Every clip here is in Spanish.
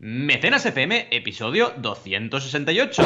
Mecenas FM, episodio 268.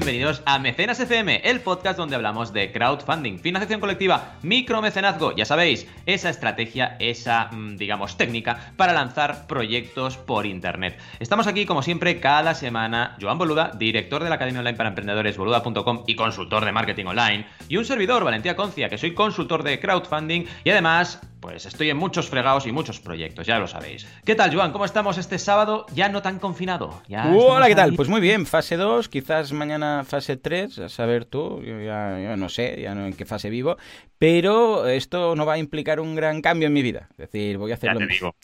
Bienvenidos a Mecenas FM, el podcast donde hablamos de crowdfunding, financiación colectiva, micromecenazgo, ya sabéis, esa estrategia, esa, mm, digamos, técnica para lanzar proyectos por internet. Estamos aquí, como siempre, cada semana, Joan Boluda, director de la Academia Online para Emprendedores, boluda.com y consultor de marketing online, y un servidor, Valentía Concia, que soy consultor de crowdfunding y además pues estoy en muchos fregados y muchos proyectos, ya lo sabéis. ¿Qué tal, Joan? ¿Cómo estamos este sábado? Ya no tan confinado. Ya Hola, ¿qué tal? Pues muy bien, fase 2, quizás mañana fase 3, a saber tú, yo ya, no sé, ya no en qué fase vivo, pero esto no va a implicar un gran cambio en mi vida. Es decir, voy a hacer, lo, mismo.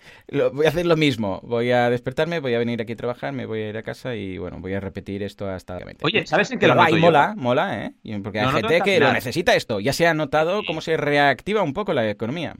voy a hacer lo mismo. Voy a despertarme, voy a venir aquí a trabajar, me voy a ir a casa y bueno, voy a repetir esto hasta... Oye, ¿sabes en qué lo noto mola, mola, ¿eh? Porque hay gente que lo necesita esto. Ya se ha notado cómo se reactiva un poco la economía.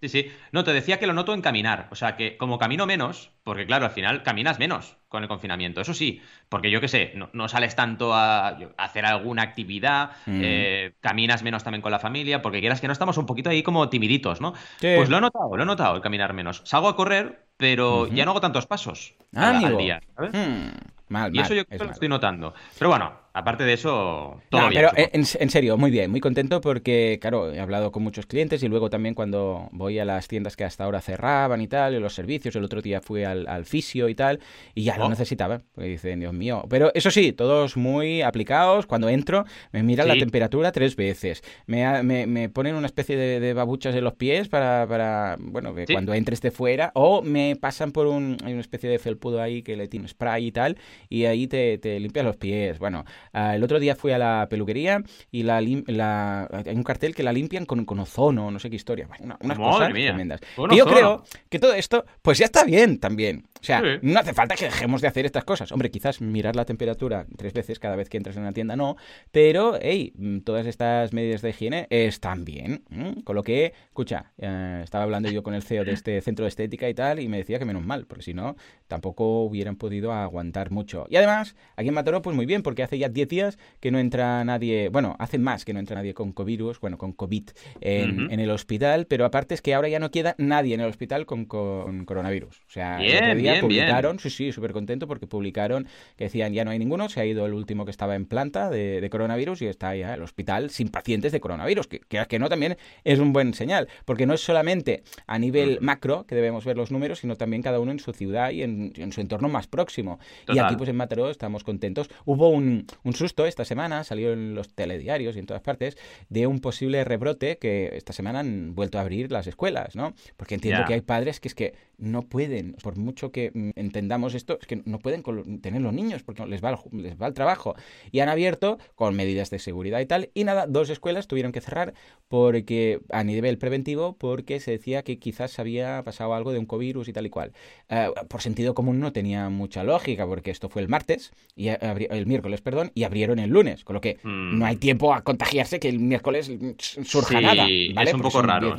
Sí, sí. No, te decía que lo noto en caminar. O sea, que como camino menos, porque claro, al final caminas menos con el confinamiento. Eso sí, porque yo qué sé, no, sales tanto a, hacer alguna actividad, mm. eh, caminas menos también con la familia, porque quieras que no estamos un poquito ahí como timiditos, ¿no? Pues lo he notado, lo he nototado el caminar menos. Salgo a correr, pero ya no hago tantos pasos al, día, ¿sabes? Hmm. Mal, y eso yo creo que lo estoy notando. Pero bueno, aparte de eso, todo bien. Pero en, serio, muy bien, muy contento porque, claro, he hablado con muchos clientes y luego también cuando voy a las tiendas que hasta ahora cerraban y tal, y los servicios, el otro día fui al, al fisio y tal, y ya lo oh. necesitaba, porque dicen, Dios mío. Pero eso sí, todos muy aplicados. Cuando entro, me miran la temperatura tres veces. Me, me, ponen una especie de, babuchas en los pies para, para bueno, que cuando entre esté fuera, o me pasan por un, hay una especie de felpudo ahí que le tiene spray y tal, y ahí te, te limpias los pies. Bueno, Ah, el otro día fui a la peluquería y la, hay un cartel que la limpian con, con ozono, no sé qué historia. unas cosas tremendas. Y yo creo que todo esto, pues ya está bien también. O sea, no hace falta que dejemos de hacer estas cosas. Hombre, quizás mirar la temperatura tres veces cada vez que entras en una tienda no, pero, hey, mm, todas estas medidas de higiene están bien. Con lo que, escucha, eh, estaba hablando yo con el CEO de este centro de estética y tal, y me decía que menos mal, porque si no, tampoco hubieran podido aguantar mucho. Y además, aquí en Mataró, pues muy bien, porque hace ya 10 días que no entra nadie, bueno, hace más que no entra nadie con COVID, bueno, con COVID en, en, el hospital, pero aparte es que ahora ya no queda nadie en el hospital con, con coronavirus. O sea, bien, publicaron, sí, sí, súper contento porque publicaron que decían ya no hay ninguno, se ha ido el último que estaba en planta de, coronavirus y está ya el hospital sin pacientes de coronavirus, que, que, no también es un buen señal, porque no es solamente a nivel macro que debemos ver los números, sino también cada uno en su ciudad y en, su entorno más próximo. Y aquí pues en Mataró estamos contentos. Hubo un, un susto esta semana, salió en los telediarios y en todas partes, de un posible rebrote que esta semana han vuelto a abrir las escuelas, ¿no? Porque entiendo que hay padres que es que no pueden, por mucho que mm, entendamos esto, es que no pueden tener los niños porque les va, el, les va el trabajo. Y han abierto con medidas de seguridad y tal. Y nada, dos escuelas tuvieron que cerrar porque a nivel preventivo porque se decía que quizás había pasado algo de un covirus y tal y cual. Eh, por sentido común no tenía mucha lógica porque esto fue el martes, y el miércoles, perdón, y abrieron el lunes. Con lo que no hay mm. tiempo a contagiarse que el miércoles surja nada. ¿vale? Es un poco raro.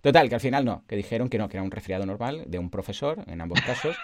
Total, que al final no, que dijeron que no, que era un resfriado normal de un profesor, en ambos casos.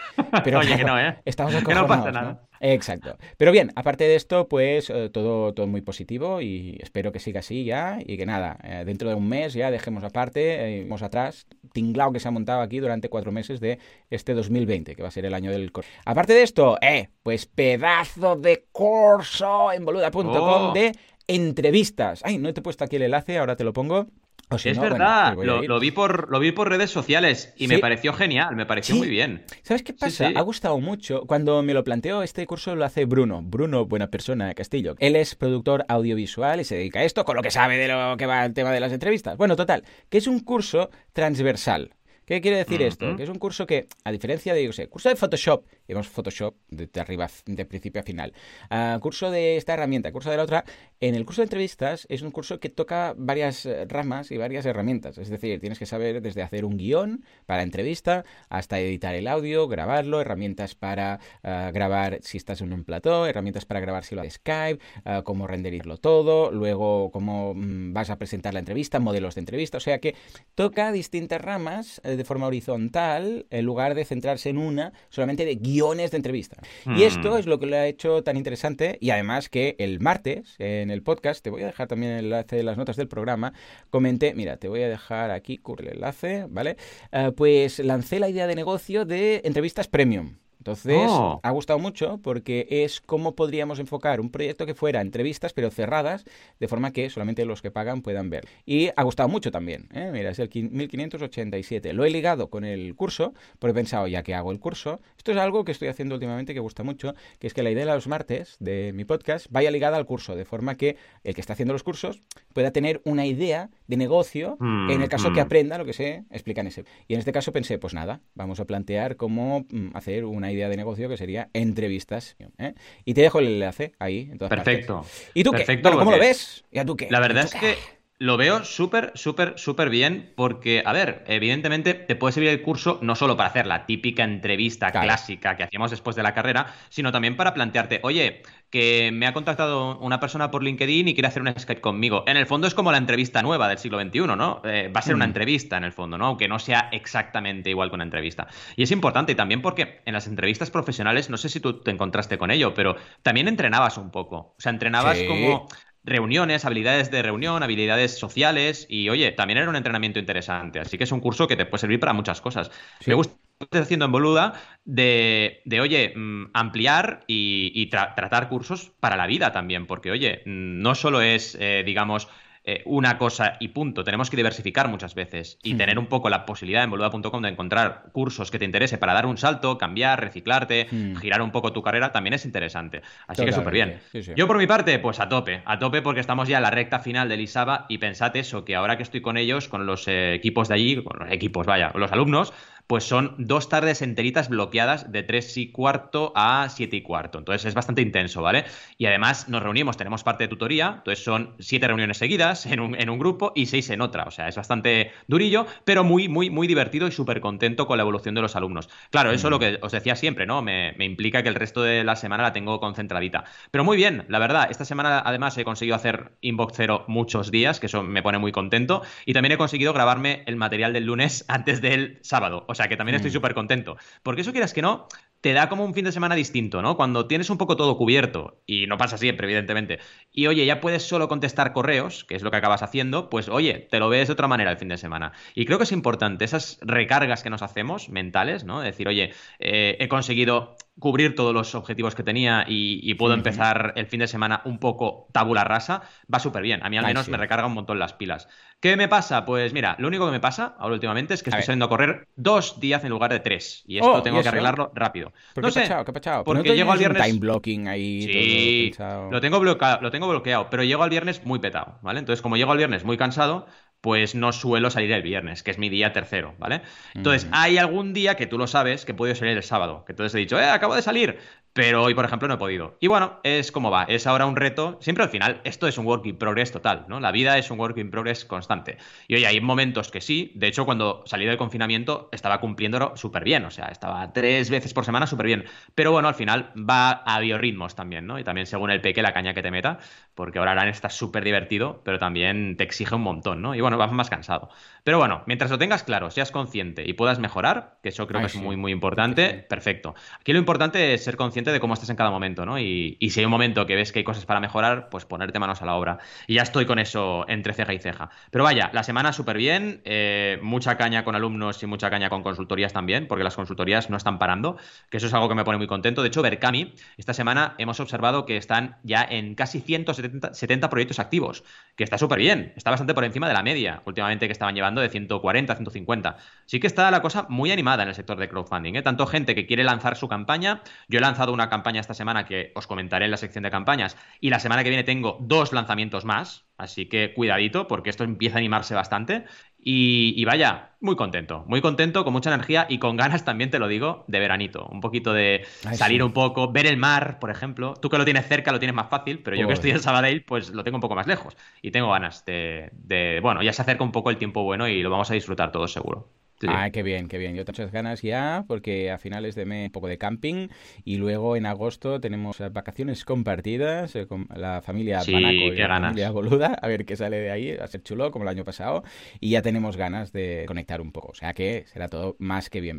Pero Oye, que no, ¿eh? Estamos que no pasa nada. Exacto. Pero bien, aparte de esto, pues eh, todo, todo muy positivo y espero que siga así ya y que nada, eh, dentro de un mes ya dejemos aparte, eh, atrás, tinglao que se ha montado aquí durante cuatro meses de este 2020, que va a ser el año del corso. Aparte de esto, eh, pues pedazo de curso en boluda.com oh. de entrevistas. Ay, no te he puesto aquí el enlace, ahora te lo pongo es verdad, lo, vi por, lo vi por redes sociales y me pareció genial, me pareció muy bien. ¿Sabes qué pasa? ha gustado mucho. Cuando me lo planteo, este curso lo hace Bruno. Bruno, buena persona Castillo. Él es productor audiovisual y se dedica a esto con lo que sabe de lo que va el tema de las entrevistas. Bueno, total, que es un curso transversal. ¿Qué quiere decir esto? Que es un curso que, a diferencia de, yo sé, curso de Photoshop, vemos Photoshop de, arriba, de principio a final, uh, curso de esta herramienta, curso de la otra, en el curso de entrevistas es un curso que toca varias eh, ramas y varias herramientas. Es decir, tienes que saber desde hacer un guion para entrevista hasta editar el audio, grabarlo, herramientas para uh, grabar si estás en un plató, herramientas para grabar si lo haces Skype, uh, cómo renderizarlo todo, luego cómo mm, vas a presentar la entrevista, modelos de entrevista. O sea que toca distintas ramas de forma horizontal en lugar de centrarse en una solamente de guiones de entrevista. Y esto mm. es lo que lo ha hecho tan interesante y además que el martes en el podcast, te voy a dejar también el enlace de las notas del programa, comenté, mira, te voy a dejar aquí, curre el enlace, ¿vale? Uh, pues lancé la idea de negocio de entrevistas premium. Entonces, oh. ha gustado mucho porque es cómo podríamos enfocar un proyecto que fuera entrevistas, pero cerradas, de forma que solamente los que pagan puedan ver. Y ha gustado mucho también. ¿eh? Mira, es el 1587. Lo he ligado con el curso, porque he pensado, ya que hago el curso, esto es algo que estoy haciendo últimamente que gusta mucho, que es que la idea de los martes de mi podcast vaya ligada al curso, de forma que el que está haciendo los cursos pueda tener una idea de negocio mm, en el caso que mm. aprenda lo que se explica en ese. Y en este caso pensé, pues nada, vamos a plantear cómo mm, hacer una idea idea de negocio que sería entrevistas. ¿eh? Y te dejo el enlace ahí. Perfecto. ¿Y tú qué? ¿Cómo lo ves? ¿Y tú qué? La verdad es que lo veo súper, súper, súper bien porque, a ver, evidentemente te puede servir el curso no solo para hacer la típica entrevista clásica que hacíamos después de la carrera, sino también para plantearte, oye, que me ha contactado una persona por LinkedIn y quiere hacer un Skype conmigo. En el fondo es como la entrevista nueva del siglo XXI, ¿no? Eh, va a ser una mm. entrevista en el fondo, ¿no? Aunque no sea exactamente igual que una entrevista. Y es importante también porque en las entrevistas profesionales, no sé si tú te encontraste con ello, pero también entrenabas un poco. O sea, entrenabas como reuniones, habilidades de reunión, habilidades sociales y oye, también era un entrenamiento interesante, así que es un curso que te puede servir para muchas cosas. Me gusta estás haciendo en Boluda de, de oye, mm, ampliar y, tratar cursos para la vida también, porque oye, mm, no solo es, eh, digamos, eh, una cosa y punto. Tenemos que diversificar muchas veces y tener un poco la posibilidad en boluda.com de encontrar cursos que te interese para dar un salto, cambiar, reciclarte, girar un poco tu carrera, también es interesante. Así que súper bien. Yo por mi parte, pues a tope, a tope porque estamos ya en la recta final del ISABA y pensad eso, que ahora que estoy con ellos, con los eh, equipos de allí, con los equipos, vaya, los alumnos, pues son dos tardes enteritas bloqueadas de 3 y cuarto a 7 y cuarto. Entonces es bastante intenso, ¿vale? Y además nos reunimos, tenemos parte de tutoría, entonces son siete reuniones seguidas en un, en un grupo y seis en otra. O sea, es bastante durillo, pero muy, muy, muy divertido y súper contento con la evolución de los alumnos. Claro, eso es lo que os decía siempre, ¿no? Me, me implica que el resto de la semana la tengo concentradita. Pero muy bien, la verdad, esta semana además he conseguido hacer Inbox Zero muchos días, que eso me pone muy contento. Y también he conseguido grabarme el material del lunes antes del sábado. Sea que también estoy mm. súper contento. Porque eso quieras que no, te da como un fin de semana distinto, ¿no? Cuando tienes un poco todo cubierto, y no pasa siempre, evidentemente, y oye, ya puedes solo contestar correos, que es lo que acabas haciendo, pues oye, te lo ves de otra manera el fin de semana. Y creo que es importante esas recargas que nos hacemos mentales, ¿no? Decir, oye, eh, he conseguido cubrir todos los objetivos que tenía y, puedo empezar el fin de semana un poco tabula rasa, va súper bien. A mí al menos me recarga un montón las pilas. ¿Qué me pasa? Pues mira, lo único que me pasa ahora últimamente es que estoy saliendo a correr dos días en lugar de tres. Y esto oh, tengo que arreglarlo rápido. no sé, qué pachado, porque llego al viernes. time blocking ahí. Sí, lo tengo bloqueado, lo tengo bloqueado, pero llego al viernes muy petado, ¿vale? Entonces, como llego al viernes muy cansado, pues no suelo salir el viernes, que es mi día tercero, ¿vale? Entonces, hay algún día que tú lo sabes que puedo salir el sábado, que entonces he dicho, eh, acabo de salir, pero hoy, por ejemplo, no he podido. Y bueno, es como va, es ahora un reto. Siempre al final, esto es un work in progress total, ¿no? La vida es un work in progress constante. Y oye, hay momentos que sí. De hecho, cuando salí del confinamiento, estaba cumpliéndolo súper bien. O sea, estaba tres veces por semana súper bien. Pero bueno, al final va a biorritmos también, ¿no? Y también según el peque, la caña que te meta, porque ahora harán está súper divertido, pero también te exige un montón, ¿no? Y bueno, vas más cansado. Pero bueno, mientras lo tengas claro, seas consciente y puedas mejorar, que eso creo que es muy, muy importante, perfecto. Aquí lo importante es ser consciente de cómo estás en cada momento, ¿no? Y, si hay un momento que ves que hay cosas para mejorar, pues ponerte manos a la obra. Y ya estoy con eso entre ceja y ceja. Pero vaya, la semana súper bien, eh, mucha caña con alumnos y mucha caña con consultorías también, porque las consultorías no están parando, que eso es algo que me pone muy contento. De hecho, Berkami, esta semana hemos observado que están ya en casi 170 proyectos activos, que está súper bien, está bastante por encima de la media últimamente que estaban llevando de 140, 150. Sí que está la cosa muy animada en el sector de crowdfunding. ¿eh? Tanto gente que quiere lanzar su campaña. Yo he lanzado una campaña esta semana que os comentaré en la sección de campañas. Y la semana que viene tengo dos lanzamientos más. Así que cuidadito, porque esto empieza a animarse bastante. Y, vaya, muy contento, muy contento, con mucha energía y con ganas también, te lo digo, de veranito. Un poquito de salir un poco, ver el mar, por ejemplo. Tú que lo tienes cerca lo tienes más fácil, pero yo que estoy en Sabadell, pues lo tengo un poco más lejos. Y tengo ganas de, de, bueno, ya se acerca un poco el tiempo bueno y lo vamos a disfrutar todos seguro. Ah, qué bien, qué bien. Yo muchas ganas ya, porque a finales de mes un poco de camping y luego en agosto tenemos vacaciones compartidas eh, con la familia sí, Panaco y la familia Boluda, a ver qué sale de ahí, va a ser chulo como el año pasado y ya tenemos ganas de conectar un poco, o sea que será todo más que bien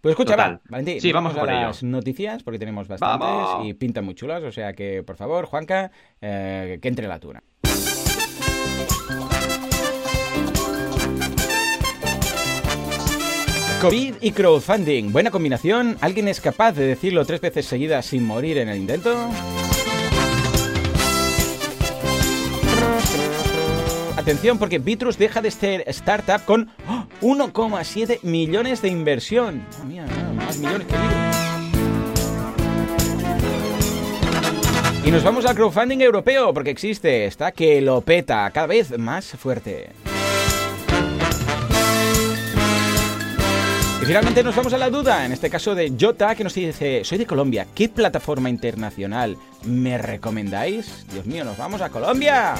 Pues escucha, va, Valentín, sí, vamos, a las noticias porque tenemos bastantes y pintan muy chulas, o sea que por favor, Juanca, eh, que entre la tuna. COVID y crowdfunding. Buena combinación. ¿Alguien es capaz de decirlo tres veces seguidas sin morir en el intento? Atención porque Bitrus deja de ser startup con 1,7 millones de inversión. mía, más millones que Y nos vamos al crowdfunding europeo porque existe, está que lo peta cada vez más fuerte. Y finalmente nos vamos a la duda, en este caso de Jota, que nos dice, soy de Colombia, ¿qué plataforma internacional me recomendáis? Dios mío, nos vamos a Colombia.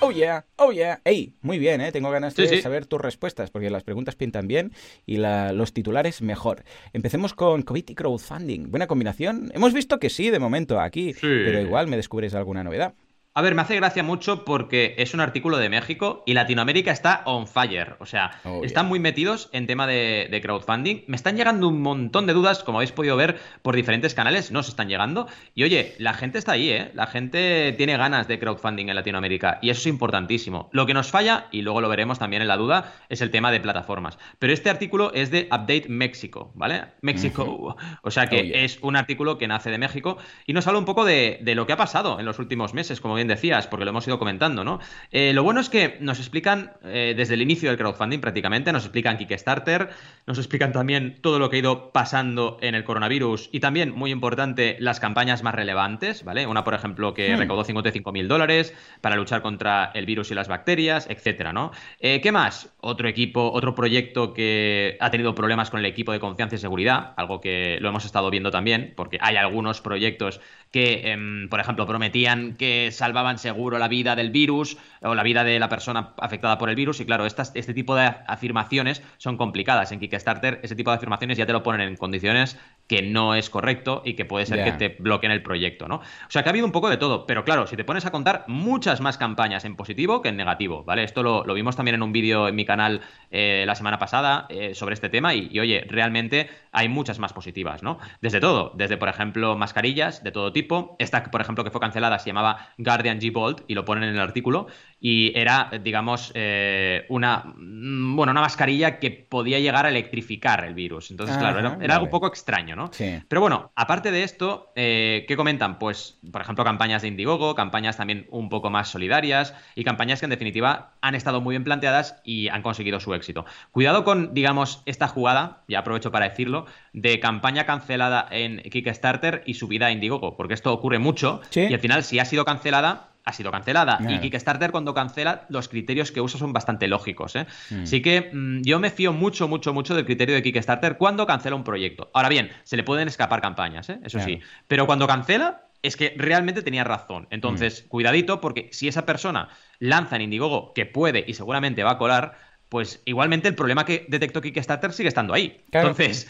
Oh yeah, oh yeah. Ey, muy bien, ¿eh? Tengo ganas de saber tus respuestas, porque las preguntas pintan bien y los titulares mejor. Empecemos con COVID y crowdfunding. ¿Buena combinación? Hemos visto que sí, de momento, aquí, pero igual me descubres alguna novedad. A ver, me hace gracia mucho porque es un artículo de México y Latinoamérica está on fire. O sea, oh, están muy metidos en tema de, crowdfunding. Me están llegando un montón de dudas, como habéis podido ver por diferentes canales, nos están llegando. Y oye, la gente está ahí, ¿eh? La gente tiene ganas de crowdfunding en Latinoamérica y eso es importantísimo. Lo que nos falla, y luego lo veremos también en la duda, es el tema de plataformas. Pero este artículo es de Update México, ¿vale? México. O sea que oh, es un artículo que nace de México y nos habla un poco de, de lo que ha pasado en los últimos meses, como bien decías, porque lo hemos ido comentando, ¿no? Eh, lo bueno es que nos explican eh, desde el inicio del crowdfunding prácticamente, nos explican Kickstarter, nos explican también todo lo que ha ido pasando en el coronavirus y también, muy importante, las campañas más relevantes, ¿vale? Una, por ejemplo, que hmm. recaudó 55 mil dólares para luchar contra el virus y las bacterias, etcétera, ¿no? Eh, ¿Qué más? Otro equipo, otro proyecto que ha tenido problemas con el equipo de confianza y seguridad, algo que lo hemos estado viendo también, porque hay algunos proyectos que, em, por ejemplo, prometían que salvaban seguro la vida del virus o la vida de la persona afectada por el virus. Y claro, estas, este tipo de afirmaciones son complicadas. En Kickstarter, ese tipo de afirmaciones ya te lo ponen en condiciones que no es correcto y que puede ser que te bloqueen el proyecto, ¿no? O sea que ha habido un poco de todo, pero claro, si te pones a contar muchas más campañas en positivo que en negativo, ¿vale? Esto lo, vimos también en un vídeo en mi canal eh, la semana pasada eh, sobre este tema y, oye, realmente hay muchas más positivas, ¿no? Desde todo, desde por ejemplo mascarillas de todo tipo, esta por ejemplo que fue cancelada se llamaba Guardian G Bolt y lo ponen en el artículo y era, digamos, eh, una, mm, bueno, una mascarilla que podía llegar a electrificar el virus. Entonces, claro, era, era algo un poco extraño, ¿no? Sí. Pero bueno, aparte de esto, eh, ¿qué comentan? Pues, por ejemplo, campañas de Indiegogo, campañas también un poco más solidarias y campañas que en definitiva han estado muy bien planteadas y han conseguido su éxito. Cuidado con, digamos, esta jugada, y aprovecho para decirlo, de campaña cancelada en Kickstarter y subida a Indiegogo, porque esto ocurre mucho y al final, si ha sido cancelada, ha sido cancelada. Y Kickstarter cuando cancela, los criterios que usa son bastante lógicos. ¿eh? Mm. Así que mm, yo me fío mucho, mucho, mucho del criterio de Kickstarter cuando cancela un proyecto. Ahora bien, se le pueden escapar campañas, ¿eh? eso sí. Pero cuando cancela, es que realmente tenía razón. Entonces, mm. cuidadito, porque si esa persona lanza en Indiegogo que puede y seguramente va a colar, pues igualmente el problema que detectó Kickstarter sigue estando ahí. Entonces,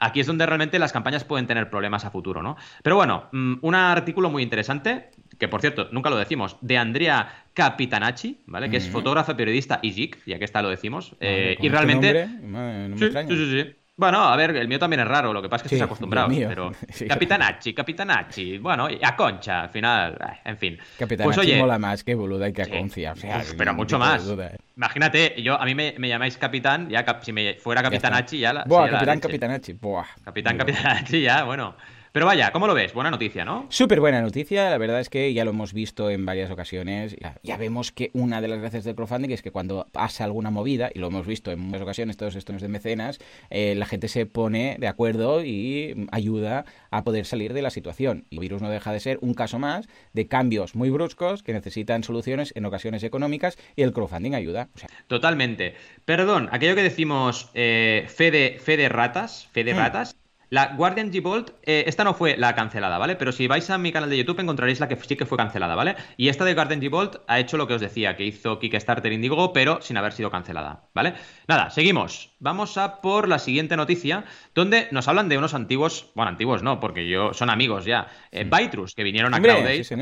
aquí es donde realmente las campañas pueden tener problemas a futuro, ¿no? Pero bueno, un artículo muy interesante que por cierto, nunca lo decimos, de Andrea Capitanacci, ¿vale? Que es fotógrafa, periodista y geek, ya que está lo decimos. Eh, y realmente... sí, sí, sí, Bueno, a ver, el mío también es raro, lo que pasa es que estoy acostumbrado. Pero Capitanacci, Capitanacci, bueno, y a Concha, al final, eh, en fin. Capitanacci pues, oye, mola más que boluda y que a Concia. pero mucho más. Eh. Imagínate, yo a mí me, llamáis capitán, ya si me fuera Capitanacci ya la. Buah, Capitán Capitanacci, buah. Capitán Capitanacci ya, bueno. Pero vaya, ¿cómo lo ves? Buena noticia, ¿no? Súper buena noticia. La verdad es que ya lo hemos visto en varias ocasiones. Ya, vemos que una de las gracias del crowdfunding es que cuando pasa alguna movida, y lo hemos visto en muchas ocasiones, todos estos de mecenas, eh, la gente se pone de acuerdo y ayuda a poder salir de la situación. Y el virus no deja de ser un caso más de cambios muy bruscos que necesitan soluciones en ocasiones económicas y el crowdfunding ayuda. Totalmente. Perdón, aquello que decimos eh, fe, de, fe de ratas, fe de hmm. ratas, la Guardian G-Bolt, eh, esta no fue la cancelada, ¿vale? Pero si vais a mi canal de YouTube encontraréis la que sí que fue cancelada, ¿vale? Y esta de Guardian G-Bolt ha hecho lo que os decía, que hizo Kickstarter Indigo, pero sin haber sido cancelada, ¿vale? Nada, seguimos. Vamos a por la siguiente noticia, donde nos hablan de unos antiguos, bueno, antiguos no, porque yo son amigos ya, eh, que vinieron a CrowdAce, sí,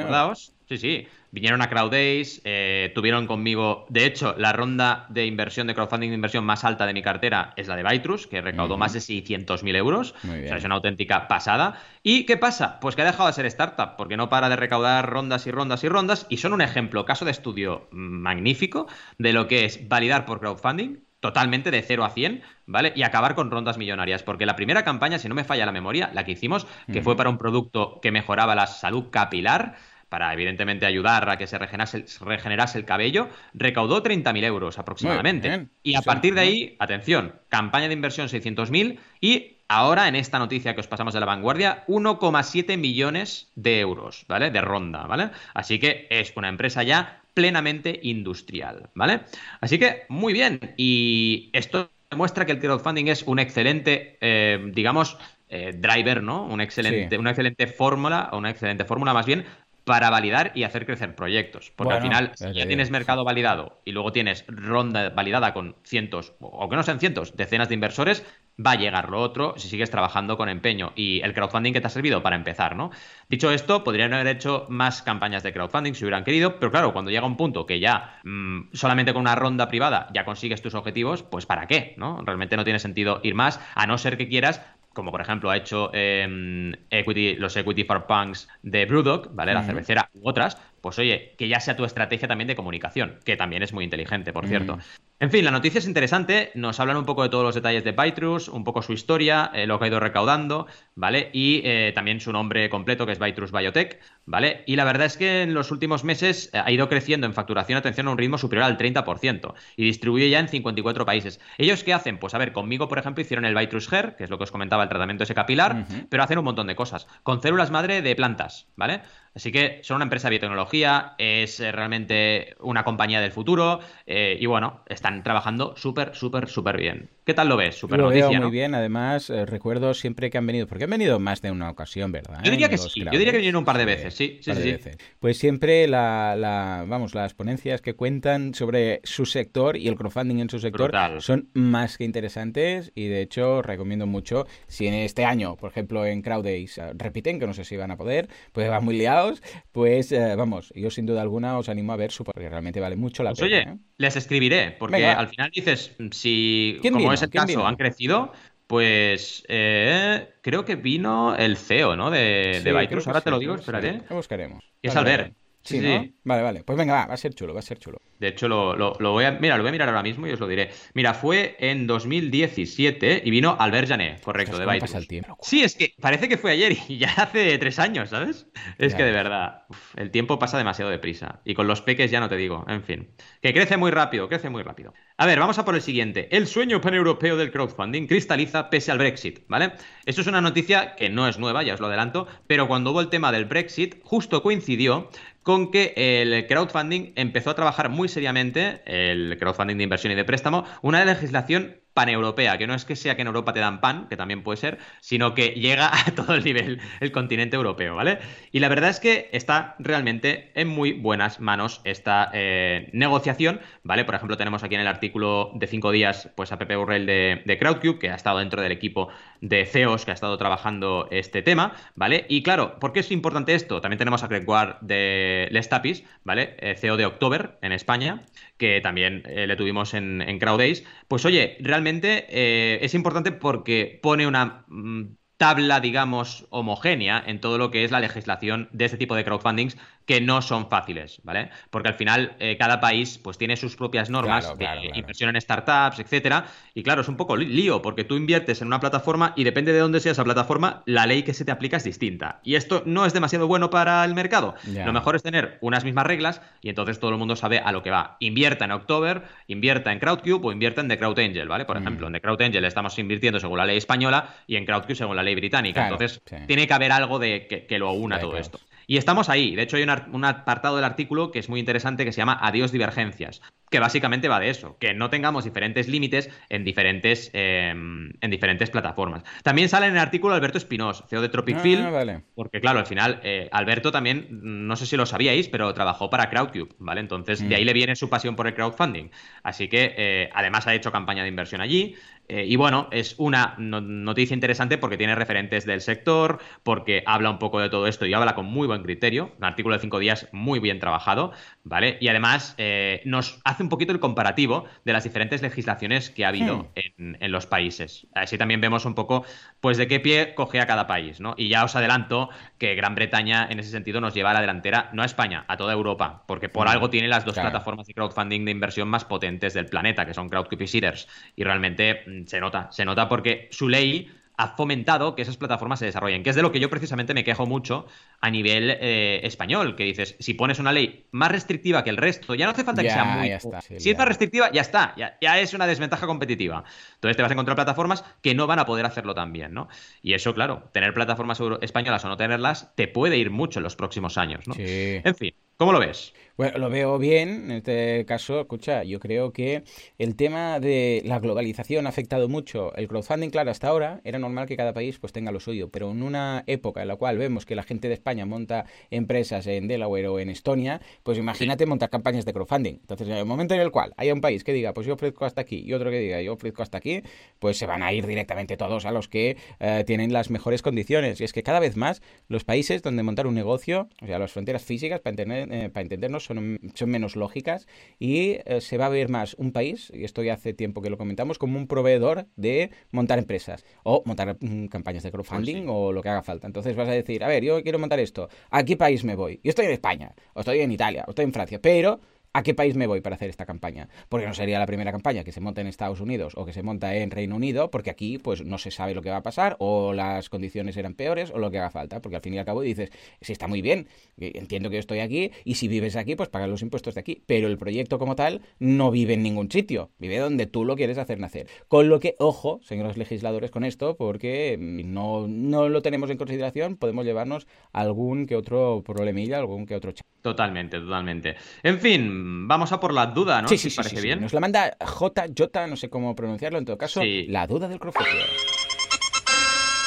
Sí, sí, vinieron a CrowdAce, eh, tuvieron conmigo, de hecho, la ronda de inversión, de crowdfunding de inversión más alta de mi cartera es la de Bytrus, que recaudó más de 600.000 euros. O sea, es una auténtica pasada. ¿Y qué pasa? Pues que ha dejado de ser startup, porque no para de recaudar rondas y rondas y rondas, y son un ejemplo, caso de estudio magnífico de lo que es validar por crowdfunding, totalmente de 0 a 100, ¿vale? Y acabar con rondas millonarias. Porque la primera campaña, si no me falla la memoria, la que hicimos, que fue para un producto que mejoraba la salud capilar, para evidentemente ayudar a que se regenerase, el cabello, recaudó 30.000 euros aproximadamente. Y a partir de ahí, atención, campaña de inversión 600.000 y ahora en esta noticia que os pasamos de la vanguardia, 1,7 millones de euros, ¿vale? De ronda, ¿vale? Así que es una empresa ya plenamente industrial, ¿vale? Así que muy bien. Y esto demuestra que el crowdfunding es un excelente, eh, digamos, eh, driver, ¿no? Un excelente, Una excelente fórmula, o una excelente fórmula más bien, para validar y hacer crecer proyectos. Porque al final, si ya tienes mercado validado y luego tienes ronda validada con cientos, o que no sean cientos, decenas de inversores, va a llegar lo otro si sigues trabajando con empeño. Y el crowdfunding que te ha servido para empezar, ¿no? Dicho esto, podrían haber hecho más campañas de crowdfunding si hubieran querido, pero claro, cuando llega un punto que ya mm, solamente con una ronda privada ya consigues tus objetivos, pues ¿para qué? ¿no? Realmente no tiene sentido ir más, a no ser que quieras como por ejemplo ha hecho em, equity, los Equity for Punks de Brewdog, ¿vale? La cervecera u otras, pues oye, que ya sea tu estrategia también de comunicación, que también es muy inteligente, por cierto. En fin, la noticia es interesante, nos hablan un poco de todos los detalles de Bytrus, un poco su historia, eh, lo que ha ido recaudando, ¿vale? Y eh, también su nombre completo, que es Bytrus Biotech, ¿vale? Y la verdad es que en los últimos meses eh, ha ido creciendo en facturación, atención, a un ritmo superior al 30% y distribuye ya en 54 países. ¿Ellos qué hacen? Pues a ver, conmigo, por ejemplo, hicieron el Bytrus Hair, que es lo que os comentaba, el tratamiento ese capilar, pero hacen un montón de cosas, con células madre de plantas, ¿vale? Así que son una empresa de biotecnología, es eh, realmente una compañía del futuro eh, y bueno, están trabajando súper, súper, súper bien. ¿Qué tal lo ves? Super lo veo muy bien, además eh, recuerdo siempre que han venido, porque han venido más de una ocasión, ¿verdad? Yo diría que sí, yo diría que vinieron un par de veces, sí, sí, sí. Pues siempre la, vamos, las ponencias que cuentan sobre su sector y el crowdfunding en su sector son más que interesantes y de hecho recomiendo mucho, si en este año, por ejemplo, en CrowdAce repiten, que no sé si van a poder, pues va muy liado pues eh, vamos, yo sin duda alguna os animo a ver su porque realmente vale mucho la pues pena. Oye, ¿eh? les escribiré, porque al final dices, si como es el caso, han crecido, pues eh, creo que vino el CEO, ¿no? De, de Ahora te lo digo, espérate. Lo buscaremos. Es Albert. Sí, sí. Vale, vale. Pues venga, va, va a ser chulo, va a ser chulo. De hecho, lo, voy a. Mira, lo voy a mirar ahora mismo y os lo diré. Mira, fue en 2017 y vino Albert Janet, correcto, de Byte. pasa el tiempo? Sí, es que parece que fue ayer y ya hace tres años, ¿sabes? Es que de verdad, el tiempo pasa demasiado deprisa. Y con los peques ya no te digo, en fin. Que crece muy rápido, crece muy rápido. A ver, vamos a por el siguiente. El sueño paneuropeo del crowdfunding cristaliza pese al Brexit, ¿vale? Esto es una noticia que no es nueva, ya os lo adelanto, pero cuando hubo el tema del Brexit, justo coincidió con que el crowdfunding empezó a trabajar muy seriamente, el crowdfunding de inversión y de préstamo, una legislación paneuropea, que no es que sea que en Europa te dan pan, que también puede ser, sino que llega a todo el nivel el continente europeo, ¿vale? Y la verdad es que está realmente en muy buenas manos esta eh, negociación, ¿vale? Por ejemplo, tenemos aquí en el artículo de cinco días, pues a Pepe Burrell de, Crowdcube, que ha estado dentro del equipo de CEOs que ha estado trabajando este tema, ¿vale? Y claro, ¿por qué es importante esto? También tenemos a Greg Ward de Lestapis, ¿vale? Eh, CEO de October en España, que también eh, le tuvimos en, en CrowdAce. Pues oye, realmente eh, es importante porque pone una mm, tabla, digamos, homogénea en todo lo que es la legislación de este tipo de crowdfundings que no son fáciles, ¿vale? Porque al final eh, cada país pues tiene sus propias normas de inversión en startups, etcétera, y claro, es un poco lío porque tú inviertes en una plataforma y depende de dónde sea esa plataforma, la ley que se te aplica es distinta. Y esto no es demasiado bueno para el mercado. Lo mejor es tener unas mismas reglas y entonces todo el mundo sabe a lo que va. Invierta en October, invierta en Crowdcube o invierta en The Crowd Angel, ¿vale? Por mm. ejemplo, en The Crowd Angel estamos invirtiendo según la ley española y en Crowdcube según la ley británica. entonces, tiene que haber algo de que, lo una todo esto. Y estamos ahí. De hecho, hay un, apartado del artículo que es muy interesante que se llama Adiós divergencias, que básicamente va de eso, que no tengamos diferentes límites en diferentes, em, en diferentes plataformas. También sale en el artículo Alberto Espinós, CEO de Tropic ah, porque claro, al final eh, Alberto también, no sé si lo sabíais, pero trabajó para Crowdcube, ¿vale? Entonces, de mm. ahí le viene su pasión por el crowdfunding. Así que, eh, además, ha hecho campaña de inversión allí. Eh, y bueno, es una noticia interesante porque tiene referentes del sector, porque habla un poco de todo esto y habla con muy buen criterio. Un artículo de cinco días muy bien trabajado, ¿vale? Y además eh, nos hace un poquito el comparativo de las diferentes legislaciones que ha habido hmm. en, los países. Así también vemos un poco, pues, de qué pie coge a cada país, ¿no? Y ya os adelanto que Gran Bretaña, en ese sentido, nos lleva a la delantera, no a España, a toda Europa, porque por hmm. algo tiene las dos plataformas de crowdfunding de inversión más potentes del planeta, que son Crowdcube y Seeders. Y realmente se nota, se nota porque su ley ha fomentado que esas plataformas se desarrollen, que es de lo que yo precisamente me quejo mucho a nivel eh, español, que dices, si pones una ley más restrictiva que el resto, ya no hace falta que sea muy... si es más restrictiva, ya está, ya, ya, es una desventaja competitiva. Entonces te vas a encontrar plataformas que no van a poder hacerlo tan bien, ¿no? Y eso, claro, tener plataformas españolas o no tenerlas, te puede ir mucho en los próximos años, ¿no? En fin, ¿cómo lo ves? Bueno, lo veo bien. En este caso, escucha, yo creo que el tema de la globalización ha afectado mucho. El crowdfunding, claro, hasta ahora era normal que cada país pues tenga lo suyo, pero en una época en la cual vemos que la gente de España monta empresas en Delaware o en Estonia, pues imagínate montar campañas de crowdfunding. Entonces, en el momento en el cual haya un país que diga, pues yo ofrezco hasta aquí, y otro que diga, yo ofrezco hasta aquí, pues se van a ir directamente todos a los que eh, tienen las mejores condiciones. Y es que cada vez más los países donde montar un negocio, o sea, las fronteras físicas, para, eh, para entendernos, son, son menos lógicas y eh, se va a ver más un país, y esto ya hace tiempo que lo comentamos, como un proveedor de montar empresas o montar mm, campañas de crowdfunding pues o lo que haga falta. Entonces vas a decir, a ver, yo quiero montar esto, ¿a qué país me voy? Yo estoy en España, o estoy en Italia, o estoy en Francia, pero ¿A qué país me voy para hacer esta campaña? Porque no sería la primera campaña que se monta en Estados Unidos o que se monta en Reino Unido, porque aquí pues no se sabe lo que va a pasar, o las condiciones eran peores, o lo que haga falta. Porque al fin y al cabo dices, sí está muy bien, entiendo que yo estoy aquí, y si vives aquí, pues pagas los impuestos de aquí. Pero el proyecto como tal no vive en ningún sitio, vive donde tú lo quieres hacer nacer. Con lo que, ojo, señores legisladores, con esto, porque no, no lo tenemos en consideración, podemos llevarnos algún que otro problemilla, algún que otro Totalmente, totalmente. En fin, vamos a por la duda, ¿no? Sí, sí, sí, parece bien. Nos la manda JJ, no sé cómo pronunciarlo, en todo caso, la duda del crofogio.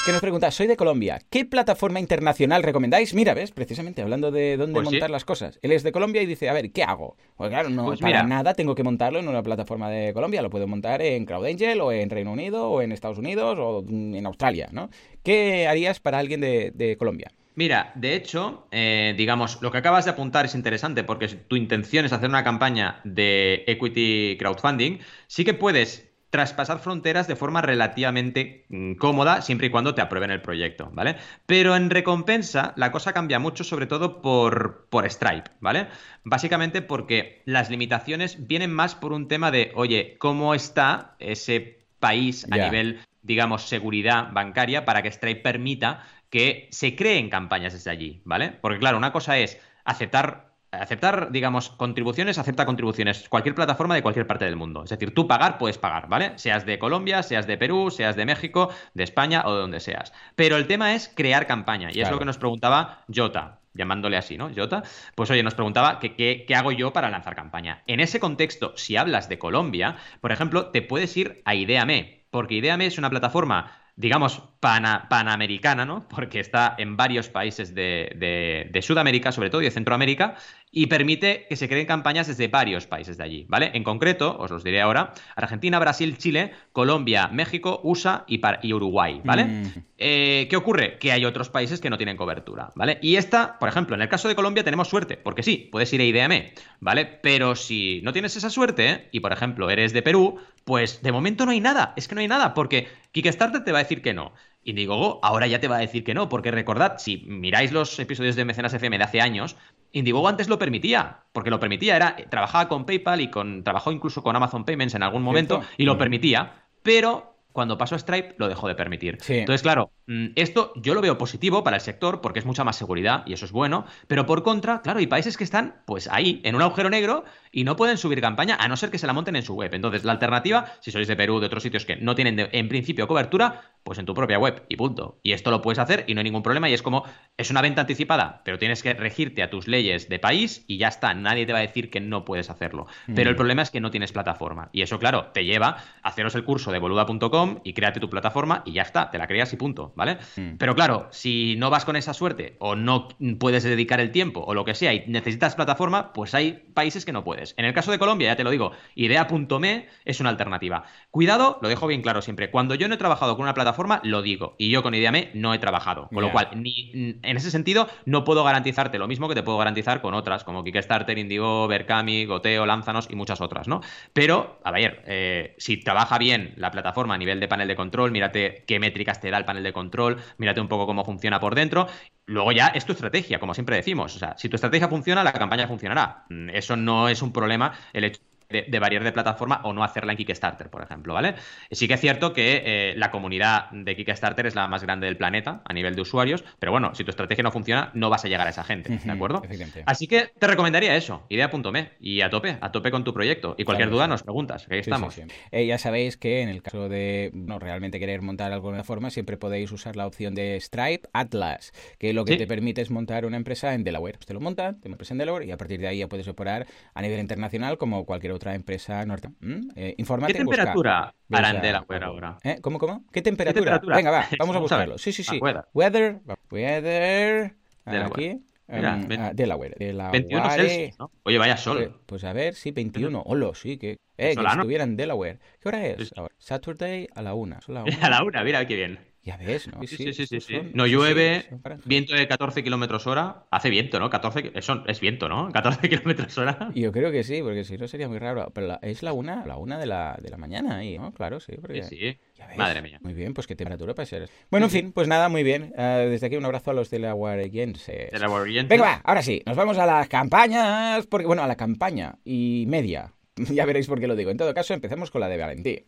Que nos pregunta, soy de Colombia, ¿qué plataforma internacional recomendáis? Mira, ves, precisamente hablando de dónde pues montar las cosas. Él es de Colombia y dice, a ver, ¿qué hago? Pues claro, no pues para nada tengo que montarlo en una plataforma de Colombia, lo puedo montar en CrowdAngel o en Reino Unido o en Estados Unidos o en Australia, ¿no? ¿Qué harías para alguien de Colombia? Mira, de hecho, eh, digamos, lo que acabas de apuntar es interesante porque si tu intención es hacer una campaña de equity crowdfunding, sí que puedes traspasar fronteras de forma relativamente mm, cómoda siempre y cuando te aprueben el proyecto, ¿vale? Pero en recompensa la cosa cambia mucho, sobre todo por, por Stripe, ¿vale? Básicamente porque las limitaciones vienen más por un tema de, oye, ¿cómo está ese país a nivel, digamos, seguridad bancaria para que Stripe permita que se creen campañas desde allí, ¿vale? Porque claro, una cosa es aceptar aceptar, digamos, contribuciones, acepta contribuciones cualquier plataforma de cualquier parte del mundo. Es decir, tú pagar, puedes pagar, ¿vale? Seas de Colombia, seas de Perú, seas de México, de España o de donde seas. Pero el tema es crear campaña. Y es lo que nos preguntaba Jota, llamándole así, ¿no? Jota. Pues oye, nos preguntaba que, qué hago yo para lanzar campaña. En ese contexto, si hablas de Colombia, por ejemplo, te puedes ir a Ideame, porque Ideame es una plataforma digamos, panamericana, ¿no? Porque está en varios países de, de, Sudamérica, sobre todo, y de Centroamérica, y permite que se creen campañas desde varios países de allí, ¿vale? En concreto, os los diré ahora, Argentina, Brasil, Chile, Colombia, México, USA y, y Uruguay, ¿vale? Mm. Eh, ¿Qué ocurre? Que hay otros países que no tienen cobertura, ¿vale? Y esta, por ejemplo, en el caso de Colombia tenemos suerte, porque sí, puedes ir a IDM, ¿vale? Pero si no tienes esa suerte, y por ejemplo eres de Perú, pues de momento no hay nada, es que no hay nada, porque Kickstarter te va a decir que no. Indiegogo ahora ya te va a decir que no, porque recordad, si miráis los episodios de Mecenas FM de hace años, Indiegogo antes lo permitía, porque lo permitía, era trabajaba con PayPal y con trabajó incluso con Amazon Payments en algún momento y lo permitía, pero cuando pasó a Stripe lo dejó de permitir. Entonces, claro, mm, esto yo lo veo positivo para el sector porque es mucha más seguridad y eso es bueno, pero por contra, claro, hay países que están pues ahí, en un agujero negro y no pueden subir campaña a no ser que se la monten en su web. Entonces, la alternativa, si sois de Perú, de otros sitios que no tienen en principio cobertura, pues en tu propia web y punto. Y esto lo puedes hacer y no hay ningún problema y es como, es una venta anticipada, pero tienes que regirte a tus leyes de país y ya está, nadie te va a decir que no puedes hacerlo. Pero el mm. problema es que no tienes plataforma y eso, claro, te lleva a haceros el curso de boluda.com y créate tu plataforma y ya está, te la creas y punto, ¿vale? Mm. Pero claro, si no vas con esa suerte o no puedes dedicar el tiempo o lo que sea y necesitas plataforma, pues hay países que no En el caso de Colombia, ya te lo digo, idea.me es una alternativa. Cuidado, lo dejo bien claro siempre, cuando yo no he trabajado con una plataforma forma, lo digo. Y yo con IdeaMe no he trabajado. Con lo cual, ni, en ese sentido, no puedo garantizarte lo mismo que te puedo garantizar con otras, como Kickstarter, Indigo, Berkami, Goteo, Lánzanos y muchas otras, ¿no? Pero, a ver, eh, si trabaja bien la plataforma a nivel de panel de control, mírate qué métricas te da el panel de control, mírate un poco cómo funciona por dentro. Luego ya es tu estrategia, como siempre decimos. O sea, si tu estrategia funciona, la campaña funcionará. Mm, eso no es un problema el hecho de, variar de plataforma o no hacerla en Kickstarter, por ejemplo, ¿vale? Sí que es cierto que eh, la comunidad de Kickstarter es la más grande del planeta a nivel de usuarios, pero bueno, si tu estrategia no funciona, no vas a llegar a esa gente, ¿de acuerdo? Así que te recomendaría eso, idea.me y a tope, a tope con tu proyecto. Y cualquier duda nos preguntas, que ahí estamos. Eh, ya sabéis que en el caso de no realmente querer montar alguna forma, siempre podéis usar la opción de Stripe Atlas, que lo que te permite es montar una empresa en Delaware. Te lo monta, te empresa en Delaware y a partir de ahí ya puedes operar a nivel internacional como cualquier otra empresa norte. ¿Mm? Eh, ¿Qué temperatura para en Delaware ahora? ¿Eh? ¿Cómo, cómo? ¿Qué temperatura? Venga, va, vamos a buscarlo. Sí, sí, sí. Weather. Weather. Aquí. Mira, um, Delaware. Delaware. 21 Celsius, ¿no? Oye, vaya sol. Pues, pues a ver, sí, 21. Holo, sí, que, eh, que estuviera en Delaware. ¿Qué hora es? Saturday a la una. A la una, a la una mira qué bien. Ya ves, ¿no? Sí, sí, sí. sí, no llueve, viento de 14 kilómetros hora. Hace viento, ¿no? 14, eso es viento, ¿no? 14 kilómetros hora. Yo creo que sí, porque si no sería muy raro. Pero es la una, la una de la, de la mañana ahí, ¿no? Claro, sí. Porque... Sí, sí. Madre mía. Muy bien, pues qué temperatura para ser. Bueno, en fin, pues nada, muy bien. Uh, desde aquí un abrazo a los de la. Venga, va, ahora sí, nos vamos a las campañas. Porque, bueno, a la campaña y media. ya veréis por qué lo digo. En todo caso, empecemos con la de Valentí.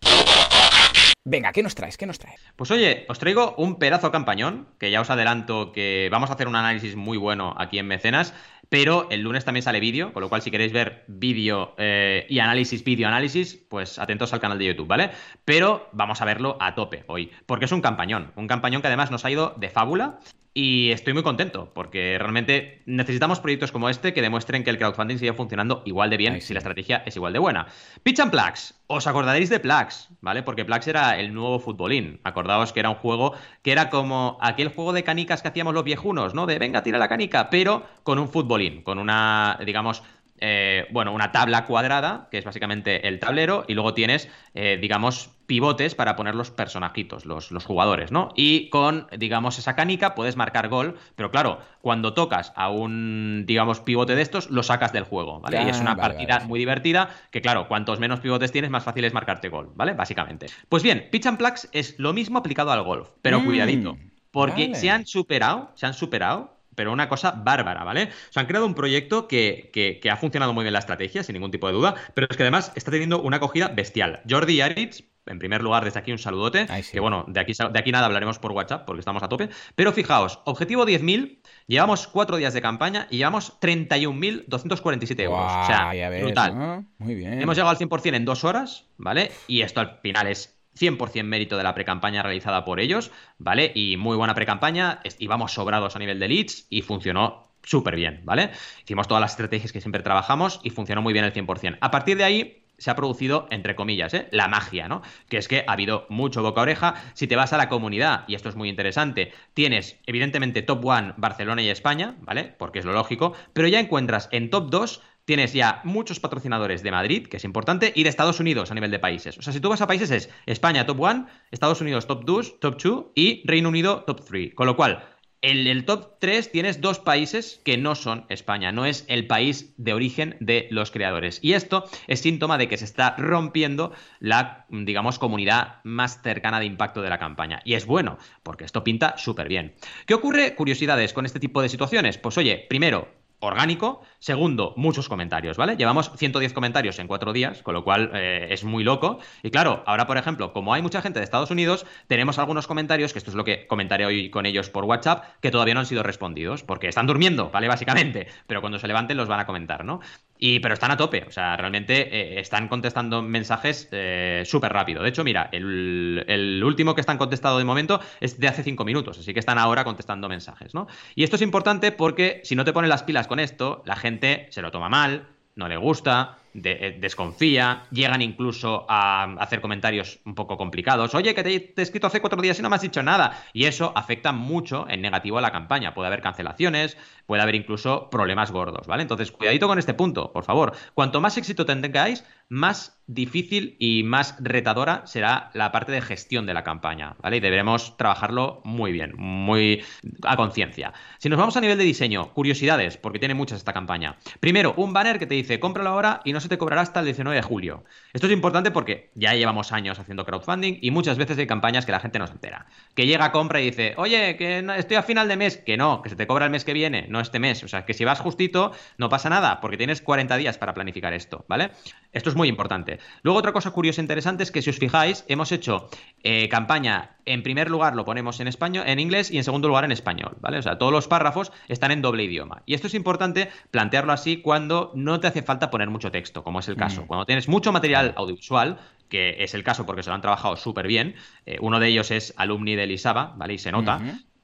Venga, ¿qué nos traes? ¿Qué nos traes? Pues oye, os traigo un pedazo campañón, que ya os adelanto que vamos a hacer un análisis muy bueno aquí en Mecenas, pero el lunes también sale vídeo, con lo cual si queréis ver vídeo eh, y análisis, vídeo análisis, pues atentos al canal de YouTube, ¿vale? Pero vamos a verlo a tope hoy, porque es un campañón, un campañón que además nos ha ido de fábula y estoy muy contento porque realmente necesitamos proyectos como este que demuestren que el crowdfunding sigue funcionando igual de bien si la estrategia es igual de buena. Pitch and Plax. Os acordaréis de Plax, ¿vale? Porque Plax era el nuevo futbolín. Acordaos que era un juego que era como aquel juego de canicas que hacíamos los viejunos, ¿no? De venga, tira la canica, pero con un futbolín, con una, digamos, eh, bueno, una tabla cuadrada, que es básicamente el tablero, y luego tienes, eh, digamos, pivotes para poner los personajitos, los, jugadores, ¿no? Y con, digamos, esa canica puedes marcar gol, pero claro, cuando tocas a un, digamos, pivote de estos, lo sacas del juego, ¿vale? y es una partida muy divertida, que claro, cuantos menos pivotes tienes, más fácil es marcarte gol, ¿vale? Básicamente. Pues bien, Pitch and Plax es lo mismo aplicado al golf, pero mm, cuidadito. Porque se han superado, se han superado pero una cosa bárbara, ¿vale? O sea, han creado un proyecto que, ha funcionado muy bien la estrategia, sin ningún tipo de duda, pero es que además está teniendo una acogida bestial. Jordi Yaritz, en primer lugar, desde aquí un saludote, que bueno, de aquí, de aquí nada hablaremos por WhatsApp porque estamos a tope, pero fijaos, objetivo 10.000, llevamos cuatro días de campaña y llevamos 31.247 euros. o sea, brutal. Muy bien. Hemos llegado al 100% en dos horas, ¿vale? Y esto al final es 100% mérito de la precampaña realizada por ellos, ¿vale? Y muy buena precampaña, íbamos sobrados a nivel de leads y funcionó súper bien, ¿vale? Hicimos todas las estrategias que siempre trabajamos y funcionó muy bien el 100%. A partir de ahí se ha producido, entre comillas, ¿eh? la magia, ¿no? Que es que ha habido mucho boca oreja. Si te vas a la comunidad, y esto es muy interesante, tienes evidentemente top 1 Barcelona y España, ¿vale? Porque es lo lógico, pero ya encuentras en top 2 tienes ya muchos patrocinadores de Madrid, que es importante, y de Estados Unidos a nivel de países. O sea, si tú vas a países es España top 1, Estados Unidos top 2, top 2 y Reino Unido top 3. Con lo cual, En el top 3 tienes dos países que no son España, no es el país de origen de los creadores. Y esto es síntoma de que se está rompiendo la, digamos, comunidad más cercana de impacto de la campaña. Y es bueno, porque esto pinta súper bien. ¿Qué ocurre? Curiosidades con este tipo de situaciones. Pues oye, primero, orgánico. Segundo, muchos comentarios, ¿vale? Llevamos 110 comentarios en cuatro días, con lo cual eh, es muy loco. Y claro, ahora, por ejemplo, como hay mucha gente de Estados Unidos, tenemos algunos comentarios, que esto es lo que comentaré hoy con ellos por WhatsApp, que todavía no han sido respondidos, porque están durmiendo, ¿vale? Básicamente. Pero cuando se levanten los van a comentar, ¿no? Y, pero están a tope, o sea, realmente eh, están contestando mensajes eh, súper rápido. De hecho, mira, el, el, último que están contestado de momento es de hace cinco minutos, así que están ahora contestando mensajes, ¿no? Y esto es importante porque si no te ponen las pilas con esto, la gente se lo toma mal, no le gusta, eh, desconfía, llegan incluso a hacer comentarios un poco complicados. Oye, que te, he escrito hace cuatro días y no me has dicho nada. Y eso afecta mucho en negativo a la campaña. Puede haber cancelaciones, puede haber incluso problemas gordos, ¿vale? Entonces, cuidadito con este punto, por favor. Cuanto más éxito tengáis, más difícil y más retadora será la parte de gestión de la campaña, ¿vale? Y deberemos trabajarlo muy bien, muy a conciencia. Si nos vamos a nivel de diseño, curiosidades, porque tiene muchas esta campaña. Primero, un banner que te dice, cómpralo ahora y no se te cobrará hasta el 19 de julio. Esto es importante porque ya llevamos años haciendo crowdfunding y muchas veces hay campañas que la gente no se entera. Que llega, compra y dice, oye, que estoy a final de mes. Que no, que se te cobra el mes que viene, no este mes. O sea, que si vas justito, no pasa nada, porque tienes 40 días para planificar esto, ¿vale? Esto es muy importante. Luego, otra cosa curiosa e interesante es que si os fijáis, hemos hecho eh, campaña, en primer lugar lo ponemos en español, en inglés y en segundo lugar en español, ¿vale? O sea, todos los párrafos están en doble idioma. Y esto es importante plantearlo así cuando no te hace falta poner mucho texto, como es el caso. Mm. Cuando tienes mucho material audiovisual, que es el caso porque se lo han trabajado súper bien, eh, uno de ellos es alumni de Elisaba, ¿vale? Y se nota.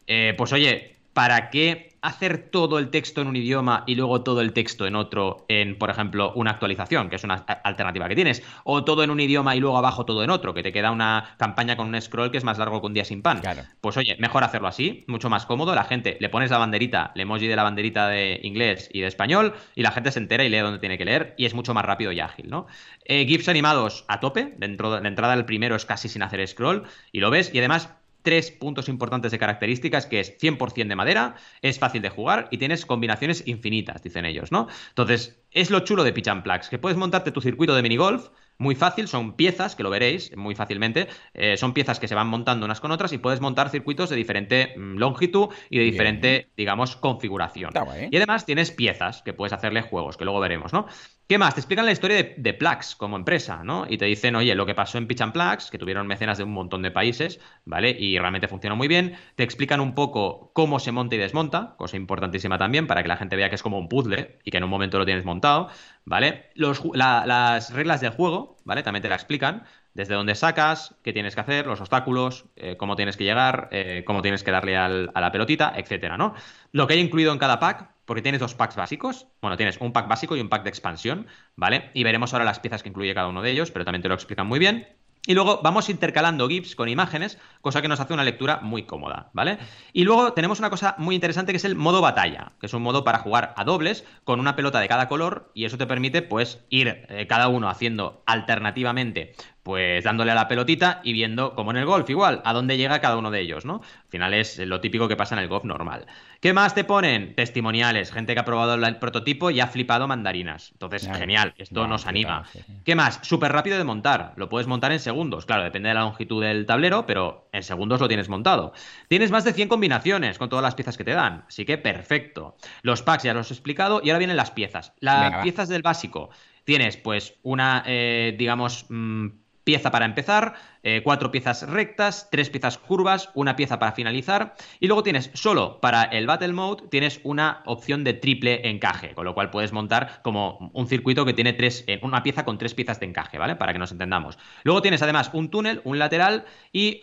Eh, pues oye, ¿para qué hacer todo el texto en un idioma y luego todo el texto en otro en, por ejemplo, una actualización, que es una alternativa que tienes? O todo en un idioma y luego abajo todo en otro, que te queda una campaña con un scroll que es más largo que un día sin pan. Pues oye, mejor hacerlo así, mucho más cómodo. La gente le pones la banderita, el emoji de la banderita de inglés y de español, y la gente se entera y lee donde tiene que leer, y es mucho más rápido y ágil, ¿no? Eh, GIFs animados a tope, dentro de la entrada del primero es casi sin hacer scroll, y lo ves, y además tres puntos importantes de características, que es 100% de madera, es fácil de jugar y tienes combinaciones infinitas, dicen ellos, ¿no? Entonces, es lo chulo de Pitch and Plugs, que puedes montarte tu circuito de minigolf muy fácil, son piezas, que lo veréis muy fácilmente, eh, son piezas que se van montando unas con otras y puedes montar circuitos de diferente mm, longitud y de diferente, digamos, configuración. Y además tienes piezas que puedes hacerle juegos, que luego veremos, ¿no? ¿Qué más? Te explican la historia de, Plax como empresa, ¿no? Y te dicen, oye, lo que pasó en Pitch Plax, que tuvieron mecenas de un montón de países, ¿vale? Y realmente funcionó muy bien. Te explican un poco cómo se monta y desmonta, cosa importantísima también, para que la gente vea que es como un puzzle y que en un momento lo tienes montado, ¿vale? las reglas del juego, ¿vale? También te la explican desde dónde sacas, qué tienes que hacer, los obstáculos, eh, cómo tienes que llegar, eh, cómo tienes que darle a la pelotita, etcétera, ¿no? Lo que hay incluido en cada pack, porque tienes dos packs básicos. Bueno, tienes un pack básico y un pack de expansión, ¿vale? Y veremos ahora las piezas que incluye cada uno de ellos, pero también te lo explican muy bien. Y luego vamos intercalando GIFs con imágenes, cosa que nos hace una lectura muy cómoda, ¿vale? Y luego tenemos una cosa muy interesante que es el modo batalla, que es un modo para jugar a dobles con una pelota de cada color y eso te permite pues ir eh, cada uno haciendo alternativamente pues dándole a la pelotita y viendo, como en el golf, igual, a dónde llega cada uno de ellos, ¿no? Al final es lo típico que pasa en el golf normal. ¿Qué más te ponen? Testimoniales, gente que ha probado el prototipo y ha flipado mandarinas. Entonces, genial, esto nos anima. ¿Qué más? Súper rápido de montar, lo puedes montar en segundos, claro, depende de la longitud del tablero, pero en segundos lo tienes montado. Tienes más de 100 combinaciones con todas las piezas que te dan, así que perfecto. Los packs ya los he explicado y ahora vienen las piezas. Las piezas del básico. Tienes pues una, eh, digamos... Mm, pieza para empezar, eh, cuatro piezas rectas, tres piezas curvas, una pieza para finalizar. Y luego tienes solo para el Battle Mode, tienes una opción de triple encaje, con lo cual puedes montar como un circuito que tiene tres, eh, una pieza con tres piezas de encaje, ¿vale? Para que nos entendamos. Luego tienes además un túnel, un lateral y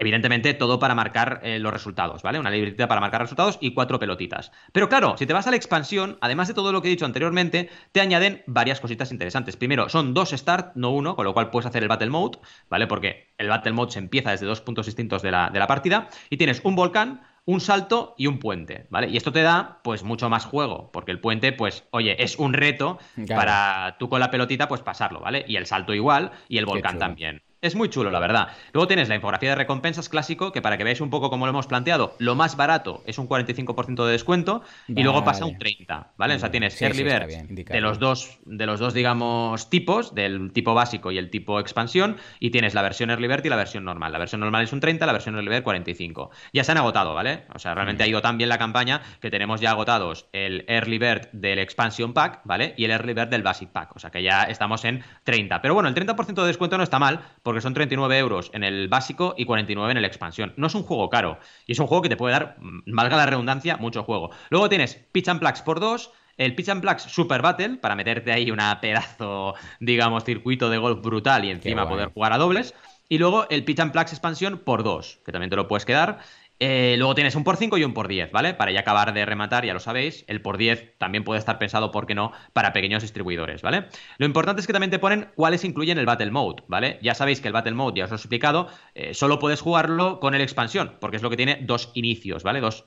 evidentemente todo para marcar eh, los resultados, ¿vale? Una libretita para marcar resultados y cuatro pelotitas. Pero claro, si te vas a la expansión, además de todo lo que he dicho anteriormente, te añaden varias cositas interesantes. Primero, son dos start, no uno, con lo cual puedes hacer el Battle Mode, ¿vale? Porque el Battle Mode se empieza desde dos puntos distintos de la, de la partida y tienes un volcán, un salto y un puente, ¿vale? Y esto te da, pues, mucho más juego, porque el puente, pues, oye, es un reto para tú con la pelotita, pues, pasarlo, ¿vale? Y el salto igual y el volcán también. Es muy chulo, la verdad. Luego tienes la infografía de recompensas clásico, que para que veáis un poco cómo lo hemos planteado, lo más barato es un 45% de descuento y luego pasa un 30, ¿vale? O sea, tienes Early Bird de los dos, de los dos, digamos, tipos, del tipo básico y el tipo expansión, y tienes la versión Early Bird y la versión normal. La versión normal es un 30, la versión Early Bird 45. Ya se han agotado, ¿vale? O sea, realmente ha ido tan bien la campaña que tenemos ya agotados el Early Bird del Expansion Pack, ¿vale? Y el Early Bird del Basic Pack. O sea que ya estamos en 30. Pero bueno, el 30% de descuento no está mal, porque son 39 euros en el básico y 49 en el expansión. No es un juego caro. Y es un juego que te puede dar, mm, valga la redundancia, mucho juego. Luego tienes Pitch and Plaques por 2. El Pitch and Plaques Super Battle, para meterte ahí una pedazo, digamos, circuito de golf brutal y encima poder jugar a dobles. Y luego el Pitch and Plaques expansión por 2, que también te lo puedes quedar. Eh, luego tienes un por 5 y un por 10, ¿vale? Para ya acabar de rematar, ya lo sabéis, el por 10 también puede estar pensado, ¿por qué no?, para pequeños distribuidores, ¿vale? Lo importante es que también te ponen cuáles incluyen el Battle Mode, ¿vale? Ya sabéis que el Battle Mode, ya os lo he explicado, eh, solo puedes jugarlo con el expansión, porque es lo que tiene dos inicios, ¿vale? Dos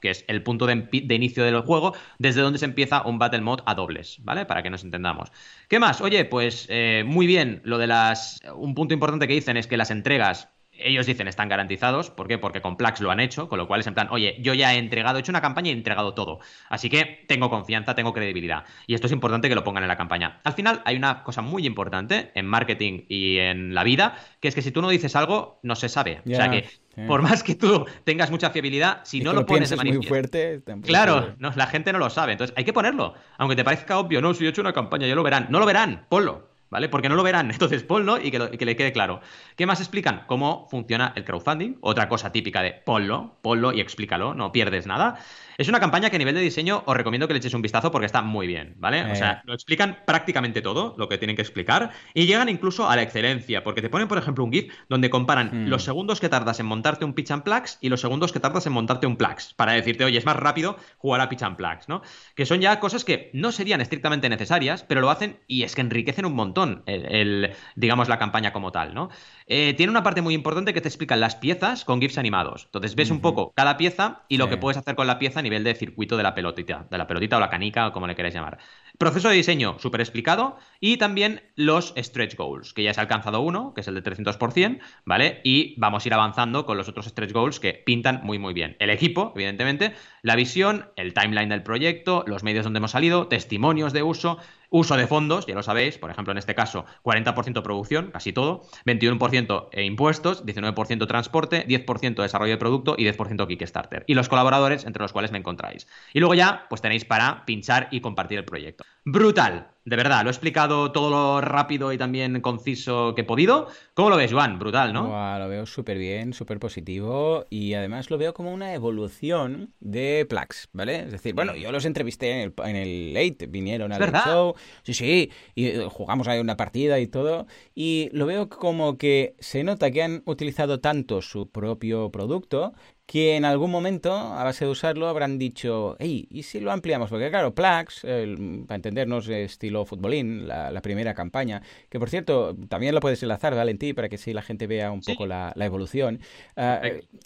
que es el punto de, inicio del juego, desde donde se empieza un Battle Mode a dobles, ¿vale? Para que nos entendamos. ¿Qué más? Oye, pues eh, muy bien, lo de las... Un punto importante que dicen es que las entregas ellos dicen están garantizados. ¿Por qué? Porque con Plax lo han hecho, con lo cual es en plan, oye, yo ya he entregado, he hecho una campaña y he entregado todo. Así que tengo confianza, tengo credibilidad. Y esto es importante que lo pongan en la campaña. Al final hay una cosa muy importante en marketing y en la vida, que es que si tú no dices algo, no se sabe. o sea que por más que tú tengas mucha fiabilidad, si no lo, pones de manifiesto. Muy fuerte, claro, no, la gente no lo sabe. Entonces hay que ponerlo. Aunque te parezca obvio, no, si he hecho una campaña, ya lo verán. No lo verán, ponlo. ¿Vale? Porque no lo verán. Entonces, ponlo y que, y que, le quede claro. ¿Qué más explican? Cómo funciona el crowdfunding. Otra cosa típica de ponlo, ponlo y explícalo, no pierdes nada. Es una campaña que a nivel de diseño os recomiendo que le echéis un vistazo porque está muy bien, ¿vale? O sea, eh. lo explican prácticamente todo lo que tienen que explicar y llegan incluso a la excelencia, porque te ponen, por ejemplo, un GIF donde comparan hmm. los segundos que tardas en montarte un pitch and plax y los segundos que tardas en montarte un plax, para decirte, oye, es más rápido jugar a pitch and plax, ¿no? Que son ya cosas que no serían estrictamente necesarias, pero lo hacen y es que enriquecen un montón el, digamos, la campaña como tal, ¿no? Eh, tiene una parte muy importante que te explican las piezas con GIFs animados. Entonces ves un poco cada pieza y lo que puedes hacer con la pieza a nivel de circuito de la pelotita, de la pelotita o la canica o como le queráis llamar. Proceso de diseño súper explicado y también los stretch goals, que ya se ha alcanzado uno, que es el de 300%, ¿vale? Y vamos a ir avanzando con los otros stretch goals que pintan muy muy bien. El equipo, evidentemente, la visión, el timeline del proyecto, los medios donde hemos salido, testimonios de uso, Uso de fondos, ya lo sabéis, por ejemplo, en este caso, 40% producción, casi todo, 21% impuestos, 19% transporte, 10% desarrollo de producto y 10% Kickstarter. Y los colaboradores entre los cuales me encontráis. Y luego ya, pues tenéis para pinchar y compartir el proyecto. Brutal, de verdad, lo he explicado todo lo rápido y también conciso que he podido. ¿Cómo lo ves, Juan? Brutal, ¿no? lo veo súper bien, súper positivo y además lo veo como una evolución de Plax, ¿vale? Es decir, bueno, yo los entrevisté en el, en el Late, vinieron al show, sí, sí, y eh, jugamos ahí una partida y todo, y lo veo como que se nota que han utilizado tanto su propio producto que en algún momento, a base de usarlo, habrán dicho, hey, ¿y si lo ampliamos? Porque claro, Plax, para entendernos, estilo futbolín, la, primera campaña, que por cierto, también lo puedes enlazar, Valentí, para que si la gente vea un poco la, evolución, ah,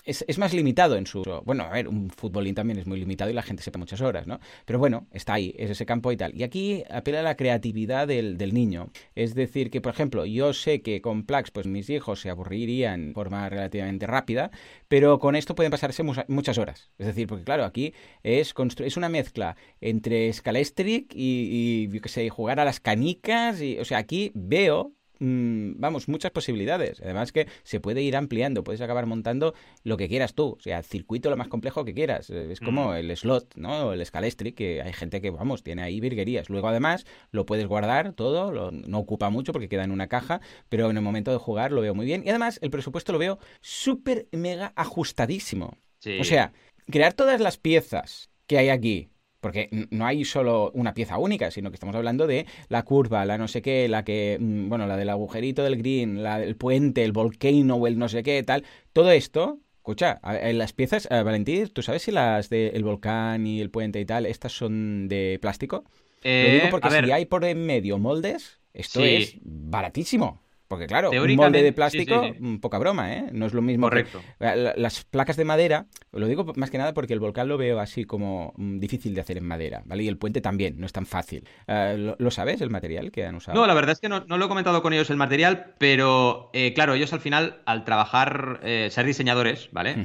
es, más limitado en su... Bueno, a ver, un futbolín también es muy limitado y la gente sepa muchas horas, ¿no? Pero bueno, está ahí, es ese campo y tal. Y aquí apela a la creatividad del, del niño. Es decir, que por ejemplo, yo sé que con Plax, pues mis hijos se aburrirían de forma relativamente rápida, pero con esto pueden pasarse muchas horas. Es decir, porque claro, aquí es, es una mezcla entre Scalestric y, y, sé, jugar a las canicas. Y, o sea, aquí veo mm, vamos, muchas posibilidades. Además que se puede ir ampliando, puedes acabar montando lo que quieras tú, o sea, circuito lo más complejo que quieras. Es como el slot, ¿no? El Scalestric, que hay gente que, vamos, tiene ahí virguerías. Luego además lo puedes guardar todo, no ocupa mucho porque queda en una caja, pero en el momento de jugar lo veo muy bien. Y además el presupuesto lo veo súper mega ajustadísimo. O sea, crear todas las piezas que hay aquí, porque no hay solo una pieza única, sino que estamos hablando de la curva, la no sé qué, la que, mm, bueno, la del agujerito del green, la del puente, el volcano o el no sé qué, tal. Todo esto, escucha, en las piezas, eh, Valentín, ¿tú sabes si las del volcán y el puente y tal, estas son de plástico? Lo digo eh, porque si hay por en medio moldes, esto es baratísimo. Porque claro, un molde de plástico, mm, poca broma, ¿eh? No es lo mismo. Correcto. las placas de madera, lo digo más que nada porque el volcán lo veo así como mm, difícil de hacer en madera, ¿vale? Y el puente también, no es tan fácil. Eh, ¿lo, sabes, el material que han usado? No, la verdad es que no, lo he comentado con ellos el material, pero eh, claro, ellos al final, al trabajar, eh, ser diseñadores, ¿vale?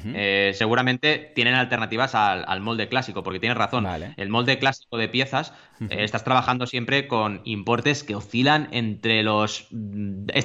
seguramente tienen alternativas al, molde clásico, porque tienes razón. El molde clásico de piezas, estás trabajando siempre con importes que oscilan entre los...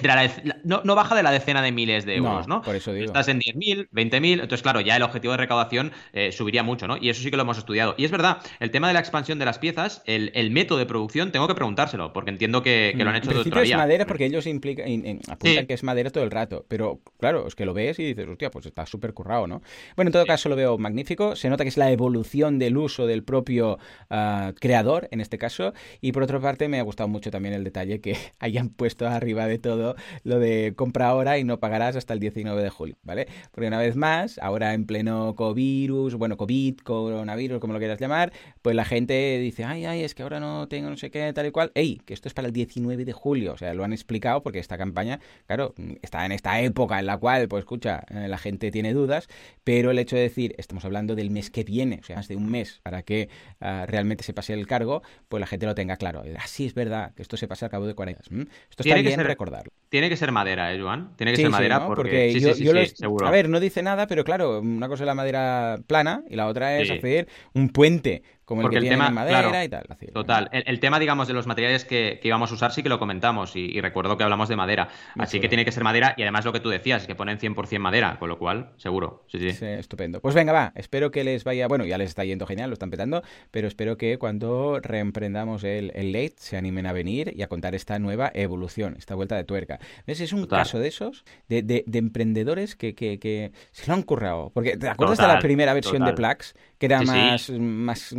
Mm, no, baja de la decena de miles de euros, ¿no? Por eso digo. Estás en 10.000, 20.000, entonces claro, ya el objetivo de recaudación eh, subiría mucho, ¿no? Y eso sí que lo hemos estudiado. Y es verdad, el tema de la expansión de las piezas, el, método de producción, tengo que preguntárselo, porque entiendo que, lo han hecho de otra es madera porque ellos implican, apuntan que es madera todo el rato, pero claro, es que lo ves y dices, hostia, pues está súper currado, ¿no? Bueno, en todo caso lo veo magnífico, se nota que es la evolución del uso del propio ah, creador, en este caso, y por otra parte me ha gustado mucho también el detalle que hayan puesto arriba de todo lo de compra ahora y no pagarás hasta el 19 de julio, ¿vale? Porque una vez más, ahora en pleno COVID, bueno, COVID, coronavirus, como lo quieras llamar, pues la gente dice, ay, ay, es que ahora no tengo no sé qué, tal y cual. Ey, que esto es para el 19 de julio, o sea, lo han explicado porque esta campaña, claro, está en esta época en la cual, pues escucha, eh, la gente tiene dudas, pero el hecho de decir, estamos hablando del mes que viene, o sea, más de un mes para que ah, realmente se pase el cargo, pues la gente lo tenga claro. Así es verdad, que esto se pasa al cabo de 40 años. Esto está bien recordarlo. Tiene que ser madera, ¿eh, Joan? Tiene que ser madera porque, A ver, no dice nada, pero claro, una cosa es la madera plana y la otra es hacer un puente como el que el tema, madera y tal. total. El, tema, digamos, de los materiales que, íbamos a usar sí que lo comentamos y, recuerdo que hablamos de madera. Así que tiene que ser madera y además lo que tú decías, es que ponen 100% madera, con lo cual, seguro. Sí, sí. sí, estupendo. Pues venga, va. Espero que les vaya, bueno, ya les está yendo genial, lo están petando, pero espero que cuando reemprendamos el, el late se animen a venir y a contar esta nueva evolución, esta vuelta de tuerca. ¿Ves? Es un caso de esos, de, de, emprendedores que, que, se lo han currado. Porque, ¿te acuerdas de la primera versión de Plax? Que era más, más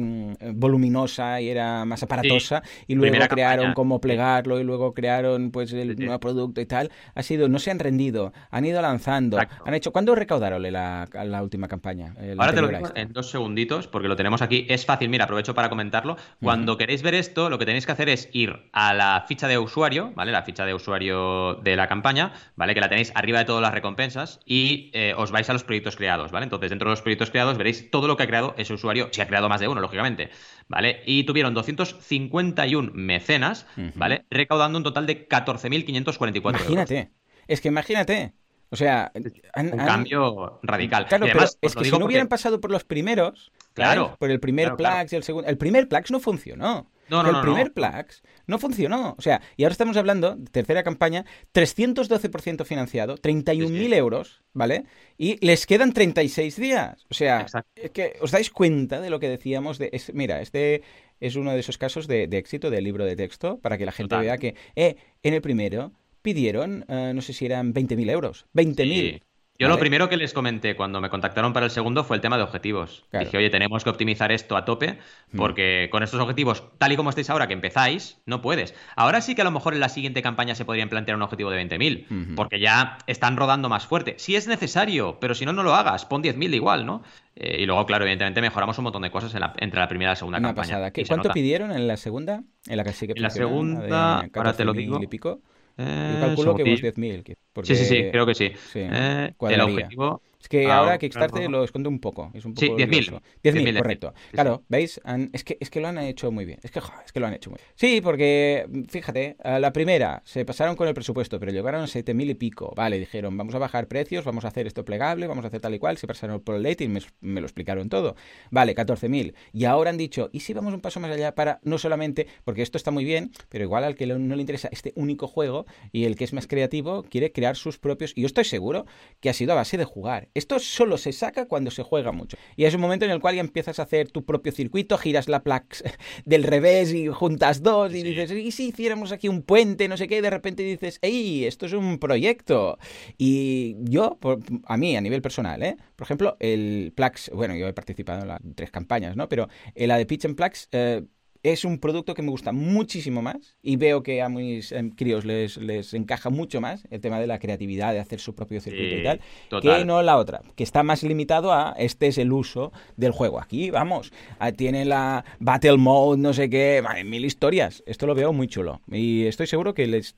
voluminosa y era más aparatosa y luego crearon cómo plegarlo y luego crearon pues el nuevo producto y tal. Ha sido, no se han rendido, han ido lanzando, han hecho. ¿Cuándo recaudaron la, la última campaña? Ahora te lo digo en dos segunditos porque lo tenemos aquí. Es fácil, mira, aprovecho para comentarlo. Cuando queréis ver esto, lo que tenéis que hacer es ir a la ficha de usuario, ¿vale? La ficha de usuario de la campaña, ¿vale? Que la tenéis arriba de todas las recompensas y eh, os vais a los proyectos creados, ¿vale? Entonces, dentro de los proyectos creados veréis todo lo que ha creado ese usuario, si ha creado más de uno, lógicamente. ¿Vale? Y tuvieron 251 mecenas, ¿vale? Recaudando un total de 14.544 Imagínate, es que imagínate. O sea, un cambio radical. Claro, pero es que si no hubieran pasado por los primeros, claro, por el primer Plax y el segundo, el primer Plax no funcionó. No, no, el primer Plax no funcionó. O sea, y ahora estamos hablando, tercera campaña, 312% financiado, 31.000 euros, ¿vale? Y les quedan 36 días. O sea, es que os dais cuenta de lo que decíamos de... mira, este es uno de esos casos de, éxito del libro de texto para que la gente vea que, eh, en el primero pidieron, eh, no sé si eran 20.000 euros. 20.000. Yo lo primero que les comenté cuando me contactaron para el segundo fue el tema de objetivos. Dije, oye, tenemos que optimizar esto a tope mm. porque con estos objetivos, tal y como estáis ahora que empezáis, no puedes. Ahora sí que a lo mejor en la siguiente campaña se podrían plantear un objetivo de 20.000 porque ya están rodando más fuerte. Si es necesario, pero si no, no lo hagas. Pon 10.000 igual, ¿no? Eh, y luego, claro, evidentemente mejoramos un montón de cosas entre la primera y la segunda Una campaña. Pasada. ¿Cuánto pidieron en la segunda? En la que sí que En la segunda, ahora te lo digo. Yo calculo que unos 10.000. Sí, sí, sí, creo que sí. Eh, el objetivo es que ah, ahora Kickstarter lo esconde un poco. Es un poco sí, 10.000. 10.000, correcto. claro, ¿veis? es, que, es que lo han hecho muy bien. Es que, es que lo han hecho muy bien. Sí, porque, fíjate, la primera se pasaron con el presupuesto, pero llegaron a 7.000 y pico. Vale, dijeron, vamos a bajar precios, vamos a hacer esto plegable, vamos a hacer tal y cual. Se pasaron por el y me, lo explicaron todo. Vale, 14.000. Y ahora han dicho, ¿y si vamos un paso más allá para no solamente, porque esto está muy bien, pero igual al que no le interesa este único juego y el que es más creativo quiere crear sus propios. Y yo estoy seguro que ha sido a base de jugar. Esto solo se saca cuando se juega mucho. Y es un momento en el cual ya empiezas a hacer tu propio circuito, giras la placa del revés y juntas dos y dices, ¿y si hiciéramos aquí un puente, no sé qué? Y de repente dices, ¡ey! Esto es un proyecto. Y yo, a mí, a nivel personal, ¿eh? Por ejemplo, el Plax, bueno, yo he participado en las tres campañas, ¿no? Pero en la de Pitch and Plax, eh, es un producto que me gusta muchísimo más y veo que a mis em, críos les, les encaja mucho más el tema de la creatividad, de hacer su propio circuito y tal, que no la otra, que está más limitado a este es el uso del juego. Aquí, vamos, tiene la Battle Mode, no sé qué, mil historias. Esto lo veo muy chulo y estoy seguro que, les,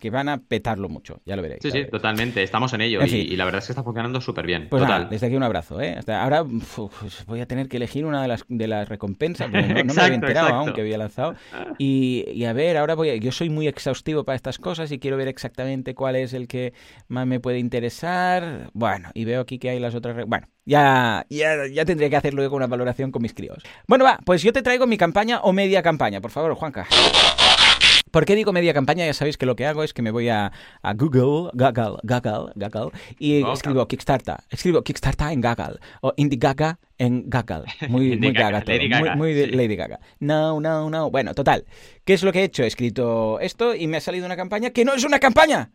que, van a petarlo mucho, ya lo veréis. Sí, sí, totalmente, estamos en ello y, la verdad es que está funcionando súper bien. Pues desde aquí un abrazo. ¿eh? ahora voy a tener que elegir una de las, de las recompensas, no, no me había enterado aún que había lanzado. Y, a ver, ahora voy a, yo soy muy exhaustivo para estas cosas y quiero ver exactamente cuál es el que más me puede interesar. Bueno, y veo aquí que hay las otras... Bueno, ya, ya, ya tendría que hacer luego una valoración con mis críos. Bueno, va, pues yo te traigo mi campaña o media campaña, por favor, Juanca. ¿Por qué digo media campaña? Ya sabéis que lo que hago es que me voy a, Google, Google, Google, Google, y escribo Kickstarter. Escribo Kickstarter en Google. O Indiegaga en Google. Muy, muy gaga, todo. Muy, muy Lady Gaga. No, no, no. Bueno, total. ¿Qué es lo que he hecho? He escrito esto y me ha salido una campaña que no es una campaña.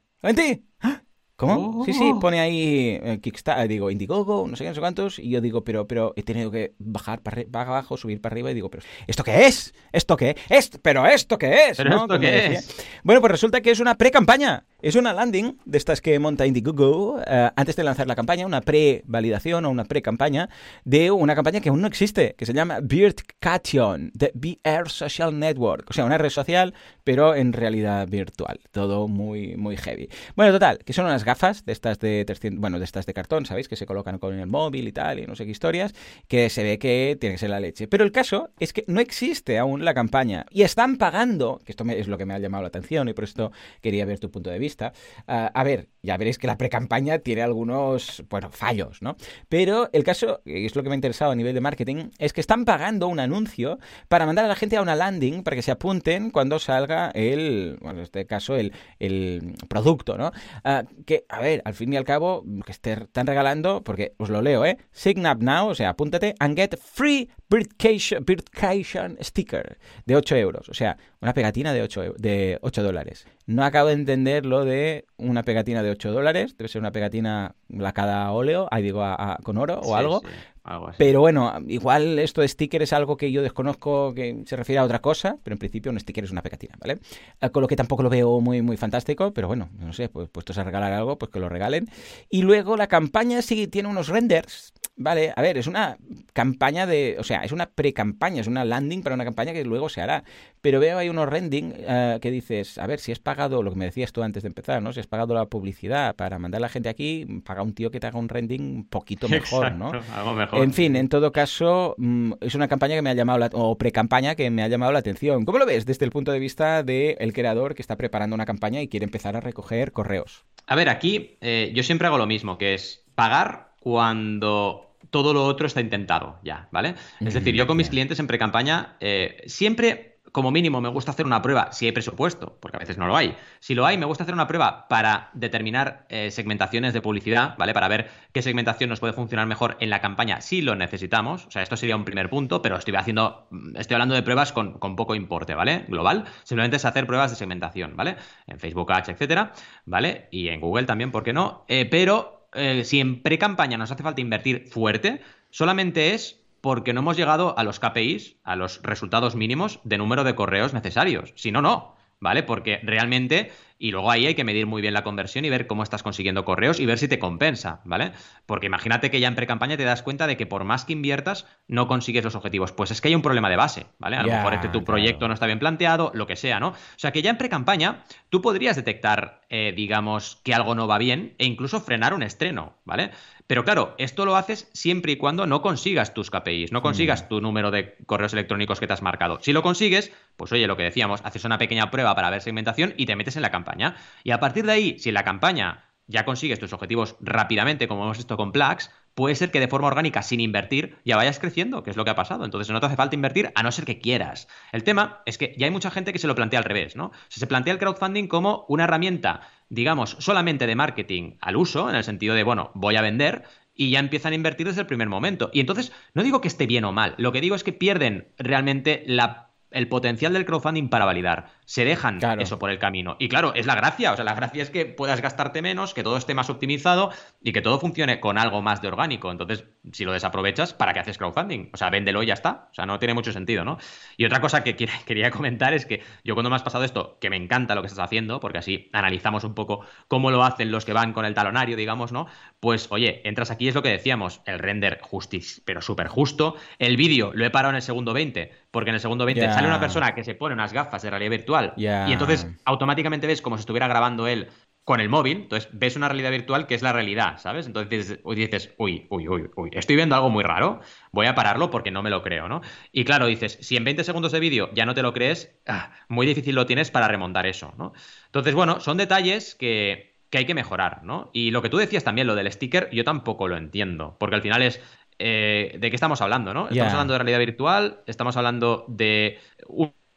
¿Ah? ¿Cómo? Sí, sí, oh. pone ahí eh, Kickstarter, digo Indiegogo, no sé qué, no sé cuántos, y yo digo, pero, pero he tenido que bajar para, abajo, subir para arriba, y digo, pero ¿esto qué es? ¿Esto qué es? ¿Pero esto qué es? ¿Pero esto qué es? Bueno, pues resulta que es una pre-campaña. Es una landing de estas que monta Indiegogo uh, antes de lanzar la campaña, una pre-validación o una pre-campaña de una campaña que aún no existe, que se llama Birdcation, de BR Social Network. O sea, una red social, pero en realidad virtual. Todo muy, muy heavy. Bueno, total, que son unas gafas de estas de 300, bueno, de estas de cartón, ¿sabéis? Que se colocan con el móvil y tal, y no sé qué historias, que se ve que tiene que ser la leche. Pero el caso es que no existe aún la campaña y están pagando, que esto es lo que me ha llamado la atención y por esto quería ver tu punto de vista Ah, a ver, ya veréis que la pre-campaña tiene algunos, bueno, fallos, ¿no? Pero el caso, y es lo que me ha interesado a nivel de marketing, es que están pagando un anuncio para mandar a la gente a una landing para que se apunten cuando salga el, bueno, en este caso, el, el producto, ¿no? Ah, que, a ver, al fin y al cabo, que están regalando, porque os lo leo, ¿eh? Sign up now, o sea, apúntate and get free Birdcation, sticker de 8 euros. O sea, una pegatina de 8, de 8 dólares. No acabo de entender lo de una pegatina de 8 dólares. Debe ser una pegatina lacada a óleo, ahí digo, con oro o algo. Pero bueno, igual esto de sticker es algo que yo desconozco que se refiere a otra cosa, pero en principio un sticker es una pegatina, ¿vale? Eh, con lo que tampoco lo veo muy, muy fantástico, pero bueno, no sé, pues puestos a regalar algo, pues que lo regalen. Y luego la campaña sí tiene unos renders, ¿vale? A ver, es una campaña de, o sea, es una pre-campaña, es una landing para una campaña que luego se hará. Pero veo ahí unos rending eh, que dices, a ver, si has pagado, lo que me decías tú antes de empezar, ¿no? Si has pagado la publicidad para mandar a la gente aquí, paga un tío que te haga un rending un poquito mejor, ¿no? Algo mejor. En fin, en todo caso, mm, es una campaña que me ha llamado, la, o pre-campaña que me ha llamado la atención. ¿Cómo lo ves desde el punto de vista del creador que está preparando una campaña y quiere empezar a recoger correos? A ver, aquí eh, yo siempre hago lo mismo, que es pagar cuando todo lo otro está intentado ya, ¿vale? Es decir, yo con mis clientes en pre-campaña eh, siempre como mínimo me gusta hacer una prueba si hay presupuesto, porque a veces no lo hay. Si lo hay, me gusta hacer una prueba para determinar eh, segmentaciones de publicidad, ¿vale? Para ver qué segmentación nos puede funcionar mejor en la campaña si lo necesitamos. O sea, esto sería un primer punto, pero estoy haciendo, mm, estoy hablando de pruebas con, poco importe, ¿vale? Global. Simplemente es hacer pruebas de segmentación, ¿vale? En Facebook Ads, etcétera, ¿vale? Y en Google también, ¿por qué no? Eh, pero eh, si en pre-campaña nos hace falta invertir fuerte, solamente es porque no hemos llegado a los KPIs, a los resultados mínimos de número de correos necesarios. Si no, no. ¿Vale? Porque realmente, y luego ahí hay que medir muy bien la conversión y ver cómo estás consiguiendo correos y ver si te compensa, ¿vale? Porque imagínate que ya en pre-campaña te das cuenta de que por más que inviertas, no consigues los objetivos. Pues es que hay un problema de base, ¿vale? A lo mejor este tu proyecto no está bien planteado, lo que sea, ¿no? O sea que ya en pre-campaña tú podrías detectar, eh, digamos, que algo no va bien e incluso frenar un estreno, ¿vale? Pero claro, esto lo haces siempre y cuando no consigas tus KPIs, no consigas mm. tu número de correos electrónicos que te has marcado. Si lo consigues, pues oye, lo que decíamos, haces una pequeña prueba para ver segmentación y te metes en la campaña. Y a partir de ahí, si en la campaña ya consigues tus objetivos rápidamente, como hemos visto con Plax, puede ser que de forma orgánica, sin invertir, ya vayas creciendo, que es lo que ha pasado. Entonces no te hace falta invertir a no ser que quieras. El tema es que ya hay mucha gente que se lo plantea al revés, ¿no? se plantea el crowdfunding como una herramienta, digamos, solamente de marketing al uso, en el sentido de, bueno, voy a vender, y ya empiezan a invertir desde el primer momento. Y entonces, no digo que esté bien o mal, lo que digo es que pierden realmente la, el potencial del crowdfunding para validar. se dejan eso por el camino. Y claro, es la gracia, o sea, la gracia es que puedas gastarte menos, que todo esté más optimizado y que todo funcione con algo más de orgánico. Entonces, si lo desaprovechas, ¿para qué haces crowdfunding? O sea, véndelo y ya está. O sea, no tiene mucho sentido, ¿no? Y otra cosa que quería comentar es que yo cuando me has pasado esto, que me encanta lo que estás haciendo, porque así analizamos un poco cómo lo hacen los que van con el talonario, digamos, ¿no? Pues, oye, entras aquí, es lo que decíamos, el render justis, pero súper justo. El vídeo lo he parado en el segundo 20, porque en el segundo 20 sale una persona que se pone unas gafas de realidad virtual y entonces automáticamente ves como si estuviera grabando él con el móvil, entonces ves una realidad virtual que es la realidad, ¿sabes? Entonces dices, uy, uy, uy, uy, estoy viendo algo muy raro, voy a pararlo porque no me lo creo, ¿no? Y claro, dices, si en 20 segundos de vídeo ya no te lo crees, ah, muy difícil lo tienes para remontar eso, ¿no? Entonces, bueno, son detalles que, que hay que mejorar, ¿no? Y lo que tú decías también, lo del sticker, yo tampoco lo entiendo, porque al final es eh, de qué estamos hablando, ¿no? Estamos hablando de realidad virtual, estamos hablando de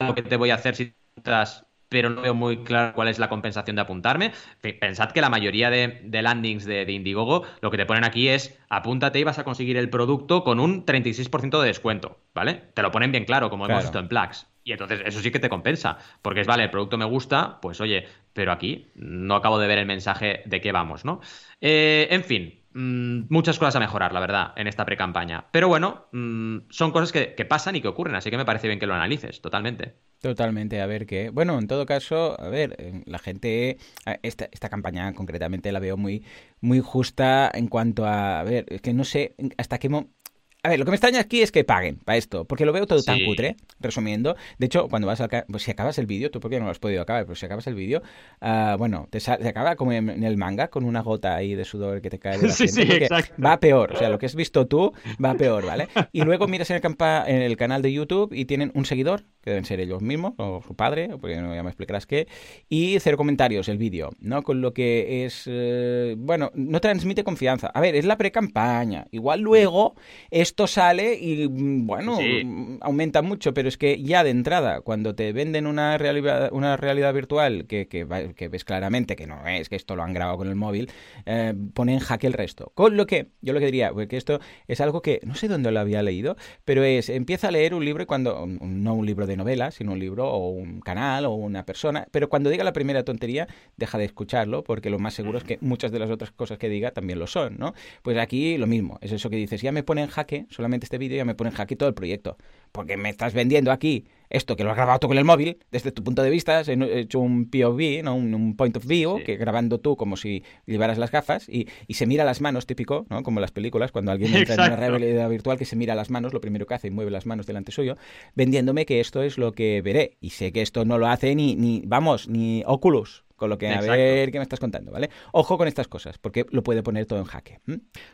lo que te voy a hacer si estás pero no veo muy claro cuál es la compensación de apuntarme. Pensad que la mayoría de, landings de, Indiegogo lo que te ponen aquí es apúntate y vas a conseguir el producto con un 36% de descuento, ¿vale? Te lo ponen bien claro, como hemos visto en Plax. Y entonces eso sí que te compensa, porque es, vale, el producto me gusta, pues oye, pero aquí no acabo de ver el mensaje de qué vamos, ¿no? Eh, en fin, muchas cosas a mejorar, la verdad, en esta pre-campaña. Pero bueno, mm, son cosas que, pasan y que ocurren, así que me parece bien que lo analices, totalmente. Totalmente, a ver qué. Bueno, en todo caso, a ver, eh, la gente. Esta, esta campaña concretamente la veo muy, muy justa en cuanto a. A ver, es que no sé hasta qué, a ver, lo que me extraña aquí es que paguen para esto, porque lo veo todo tan cutre, resumiendo. De hecho, cuando vas al... Pues si acabas el vídeo, tú porque no lo has podido acabar, pero si acabas el vídeo, uh, bueno, te, acaba como en, el manga, con una gota ahí de sudor que te cae de la sí, sí, exacto. Va peor, o sea, lo que has visto tú va peor, ¿vale? Y luego miras en el, en el canal de YouTube y tienen un seguidor, que deben ser ellos mismos, o su padre, porque no ya me explicarás qué, y cero comentarios el vídeo, ¿no? Con lo que es... Eh, bueno, no transmite confianza. A ver, es la pre-campaña. Igual luego es esto sale y, mm, bueno, mm, aumenta mucho, pero es que ya de entrada, cuando te venden una realidad, una realidad virtual que, que, ves claramente que no es, que esto lo han grabado con el móvil, eh, pone en jaque el resto. Con lo que, yo lo que diría, porque esto es algo que no sé dónde lo había leído, pero es, empieza a leer un libro cuando, no un libro de novelas, sino un libro o un canal o una persona, pero cuando diga la primera tontería, deja de escucharlo, porque lo más seguro es que muchas de las otras cosas que diga también lo son, ¿no? Pues aquí lo mismo, es eso que dices, ya me pone en jaque solamente este vídeo ya me pone en jaque todo el proyecto. Porque me estás vendiendo aquí esto que lo has grabado tú con el móvil, desde tu punto de vista, has hecho un POV, ¿no? un, point of view, que grabando tú como si llevaras las gafas y, se mira las manos, típico, ¿no? como en las películas, cuando alguien entra en una realidad virtual que se mira las manos, lo primero que hace y mueve las manos delante suyo, vendiéndome que esto es lo que veré. Y sé que esto no lo hace ni, ni vamos, ni Oculus, con lo que a ver qué me estás contando, ¿vale? Ojo con estas cosas, porque lo puede poner todo en jaque.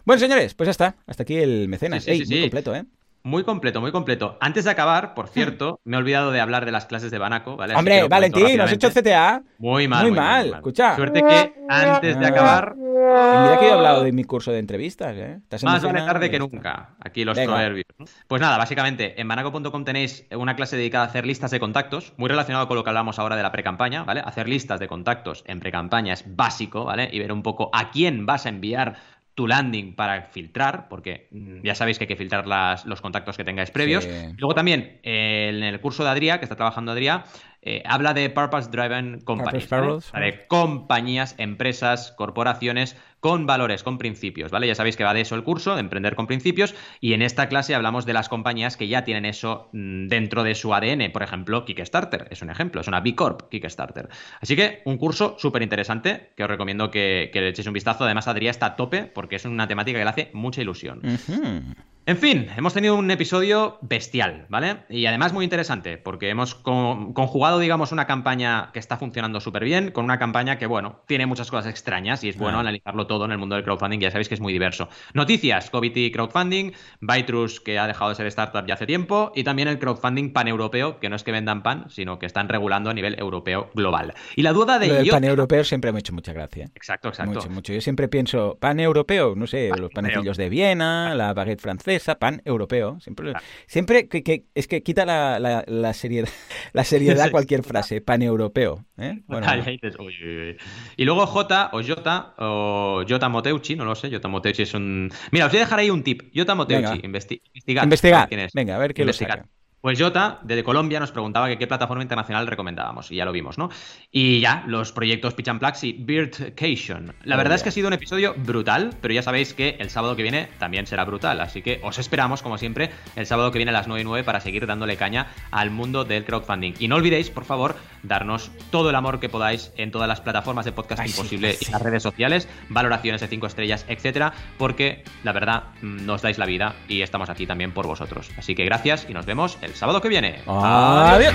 Bueno, señores, pues ya está. Hasta aquí el mecenas. Sí, muy completo, ¿eh? Muy completo, muy completo. Antes de acabar, por cierto, me he olvidado de hablar de las clases de Banaco, ¿vale? Hombre, Valentín, ¿has hecho CTA? Muy mal. Muy, mal. Escucha. Suerte que antes de acabar. mira que he hablado de mi curso de entrevistas, ¿eh? Más vale tarde que nunca. Aquí los proverbios. Pues nada, básicamente, en banaco.com tenéis una clase dedicada a hacer listas de contactos, muy relacionado con lo que hablamos ahora de la pre-campaña, ¿vale? Hacer listas de contactos en pre-campaña es básico, ¿vale? Y ver un poco a quién vas a enviar tu landing para filtrar, porque mm, ya sabéis que hay que filtrar los contactos que tengáis previos. Luego también en el curso de Adrià, que está trabajando Adrià, eh, habla de Purpose Driven Companies, de compañías, empresas, corporaciones con valores, con principios, ¿vale? Ya sabéis que va de eso el curso, de emprender con principios, y en esta clase hablamos de las compañías que ya tienen eso mm, dentro de su ADN, por ejemplo, Kickstarter, es un ejemplo, es una B Corp Kickstarter. Así que un curso súper interesante que os recomiendo que, le echéis un vistazo. Además, Adrià está a tope porque es una temática que le hace mucha ilusión. En fin, hemos tenido un episodio bestial, ¿vale? Y además muy interesante, porque hemos conjugado, digamos, una campaña que está funcionando súper bien con una campaña que, bueno, tiene muchas cosas extrañas y es bueno analizarlo todo en el mundo del crowdfunding, ya sabéis que es muy diverso. Noticias, COVID crowdfunding, Bytrus, que ha dejado de ser startup ya hace tiempo, y también el crowdfunding paneuropeo, que no es que vendan pan, sino que están regulando a nivel europeo global. Y la duda de... El paneuropeo siempre me ha hecho mucha gracia. Exacto, exacto. Mucho, mucho. Yo siempre pienso, paneuropeo, no sé, los panecillos de Viena, la baguette francesa, pan europeo. Siempre, siempre que, es que quita la, la, seriedad, la seriedad cualquier frase, pan europeo. ¿eh? Y luego J o Jota o Jota Moteuchi, no lo sé, Jota es un... Mira, os voy a dejar ahí un tip. Jota Moteuchi, investiga. Investiga. Quién es. Venga, a ver qué lo saca. Pues Jota, desde Colombia, nos preguntaba que qué plataforma internacional recomendábamos, y ya lo vimos, ¿no? Y ya, los proyectos Pitch and Plax y Birdcation. La Oh, verdad es que ha sido un episodio brutal, pero ya sabéis que el sábado que viene también será brutal, así que os esperamos, como siempre, el sábado que viene a las 9 y 9 para seguir dándole caña al mundo del crowdfunding. Y no olvidéis, por favor, darnos todo el amor que podáis en todas las plataformas de podcast Ay, sí, imposible ay, y las redes sociales, valoraciones de 5 estrellas, etcétera, porque la verdad mm, nos dais la vida y estamos aquí también por vosotros. Así que gracias y nos vemos el sábado que viene. Adiós.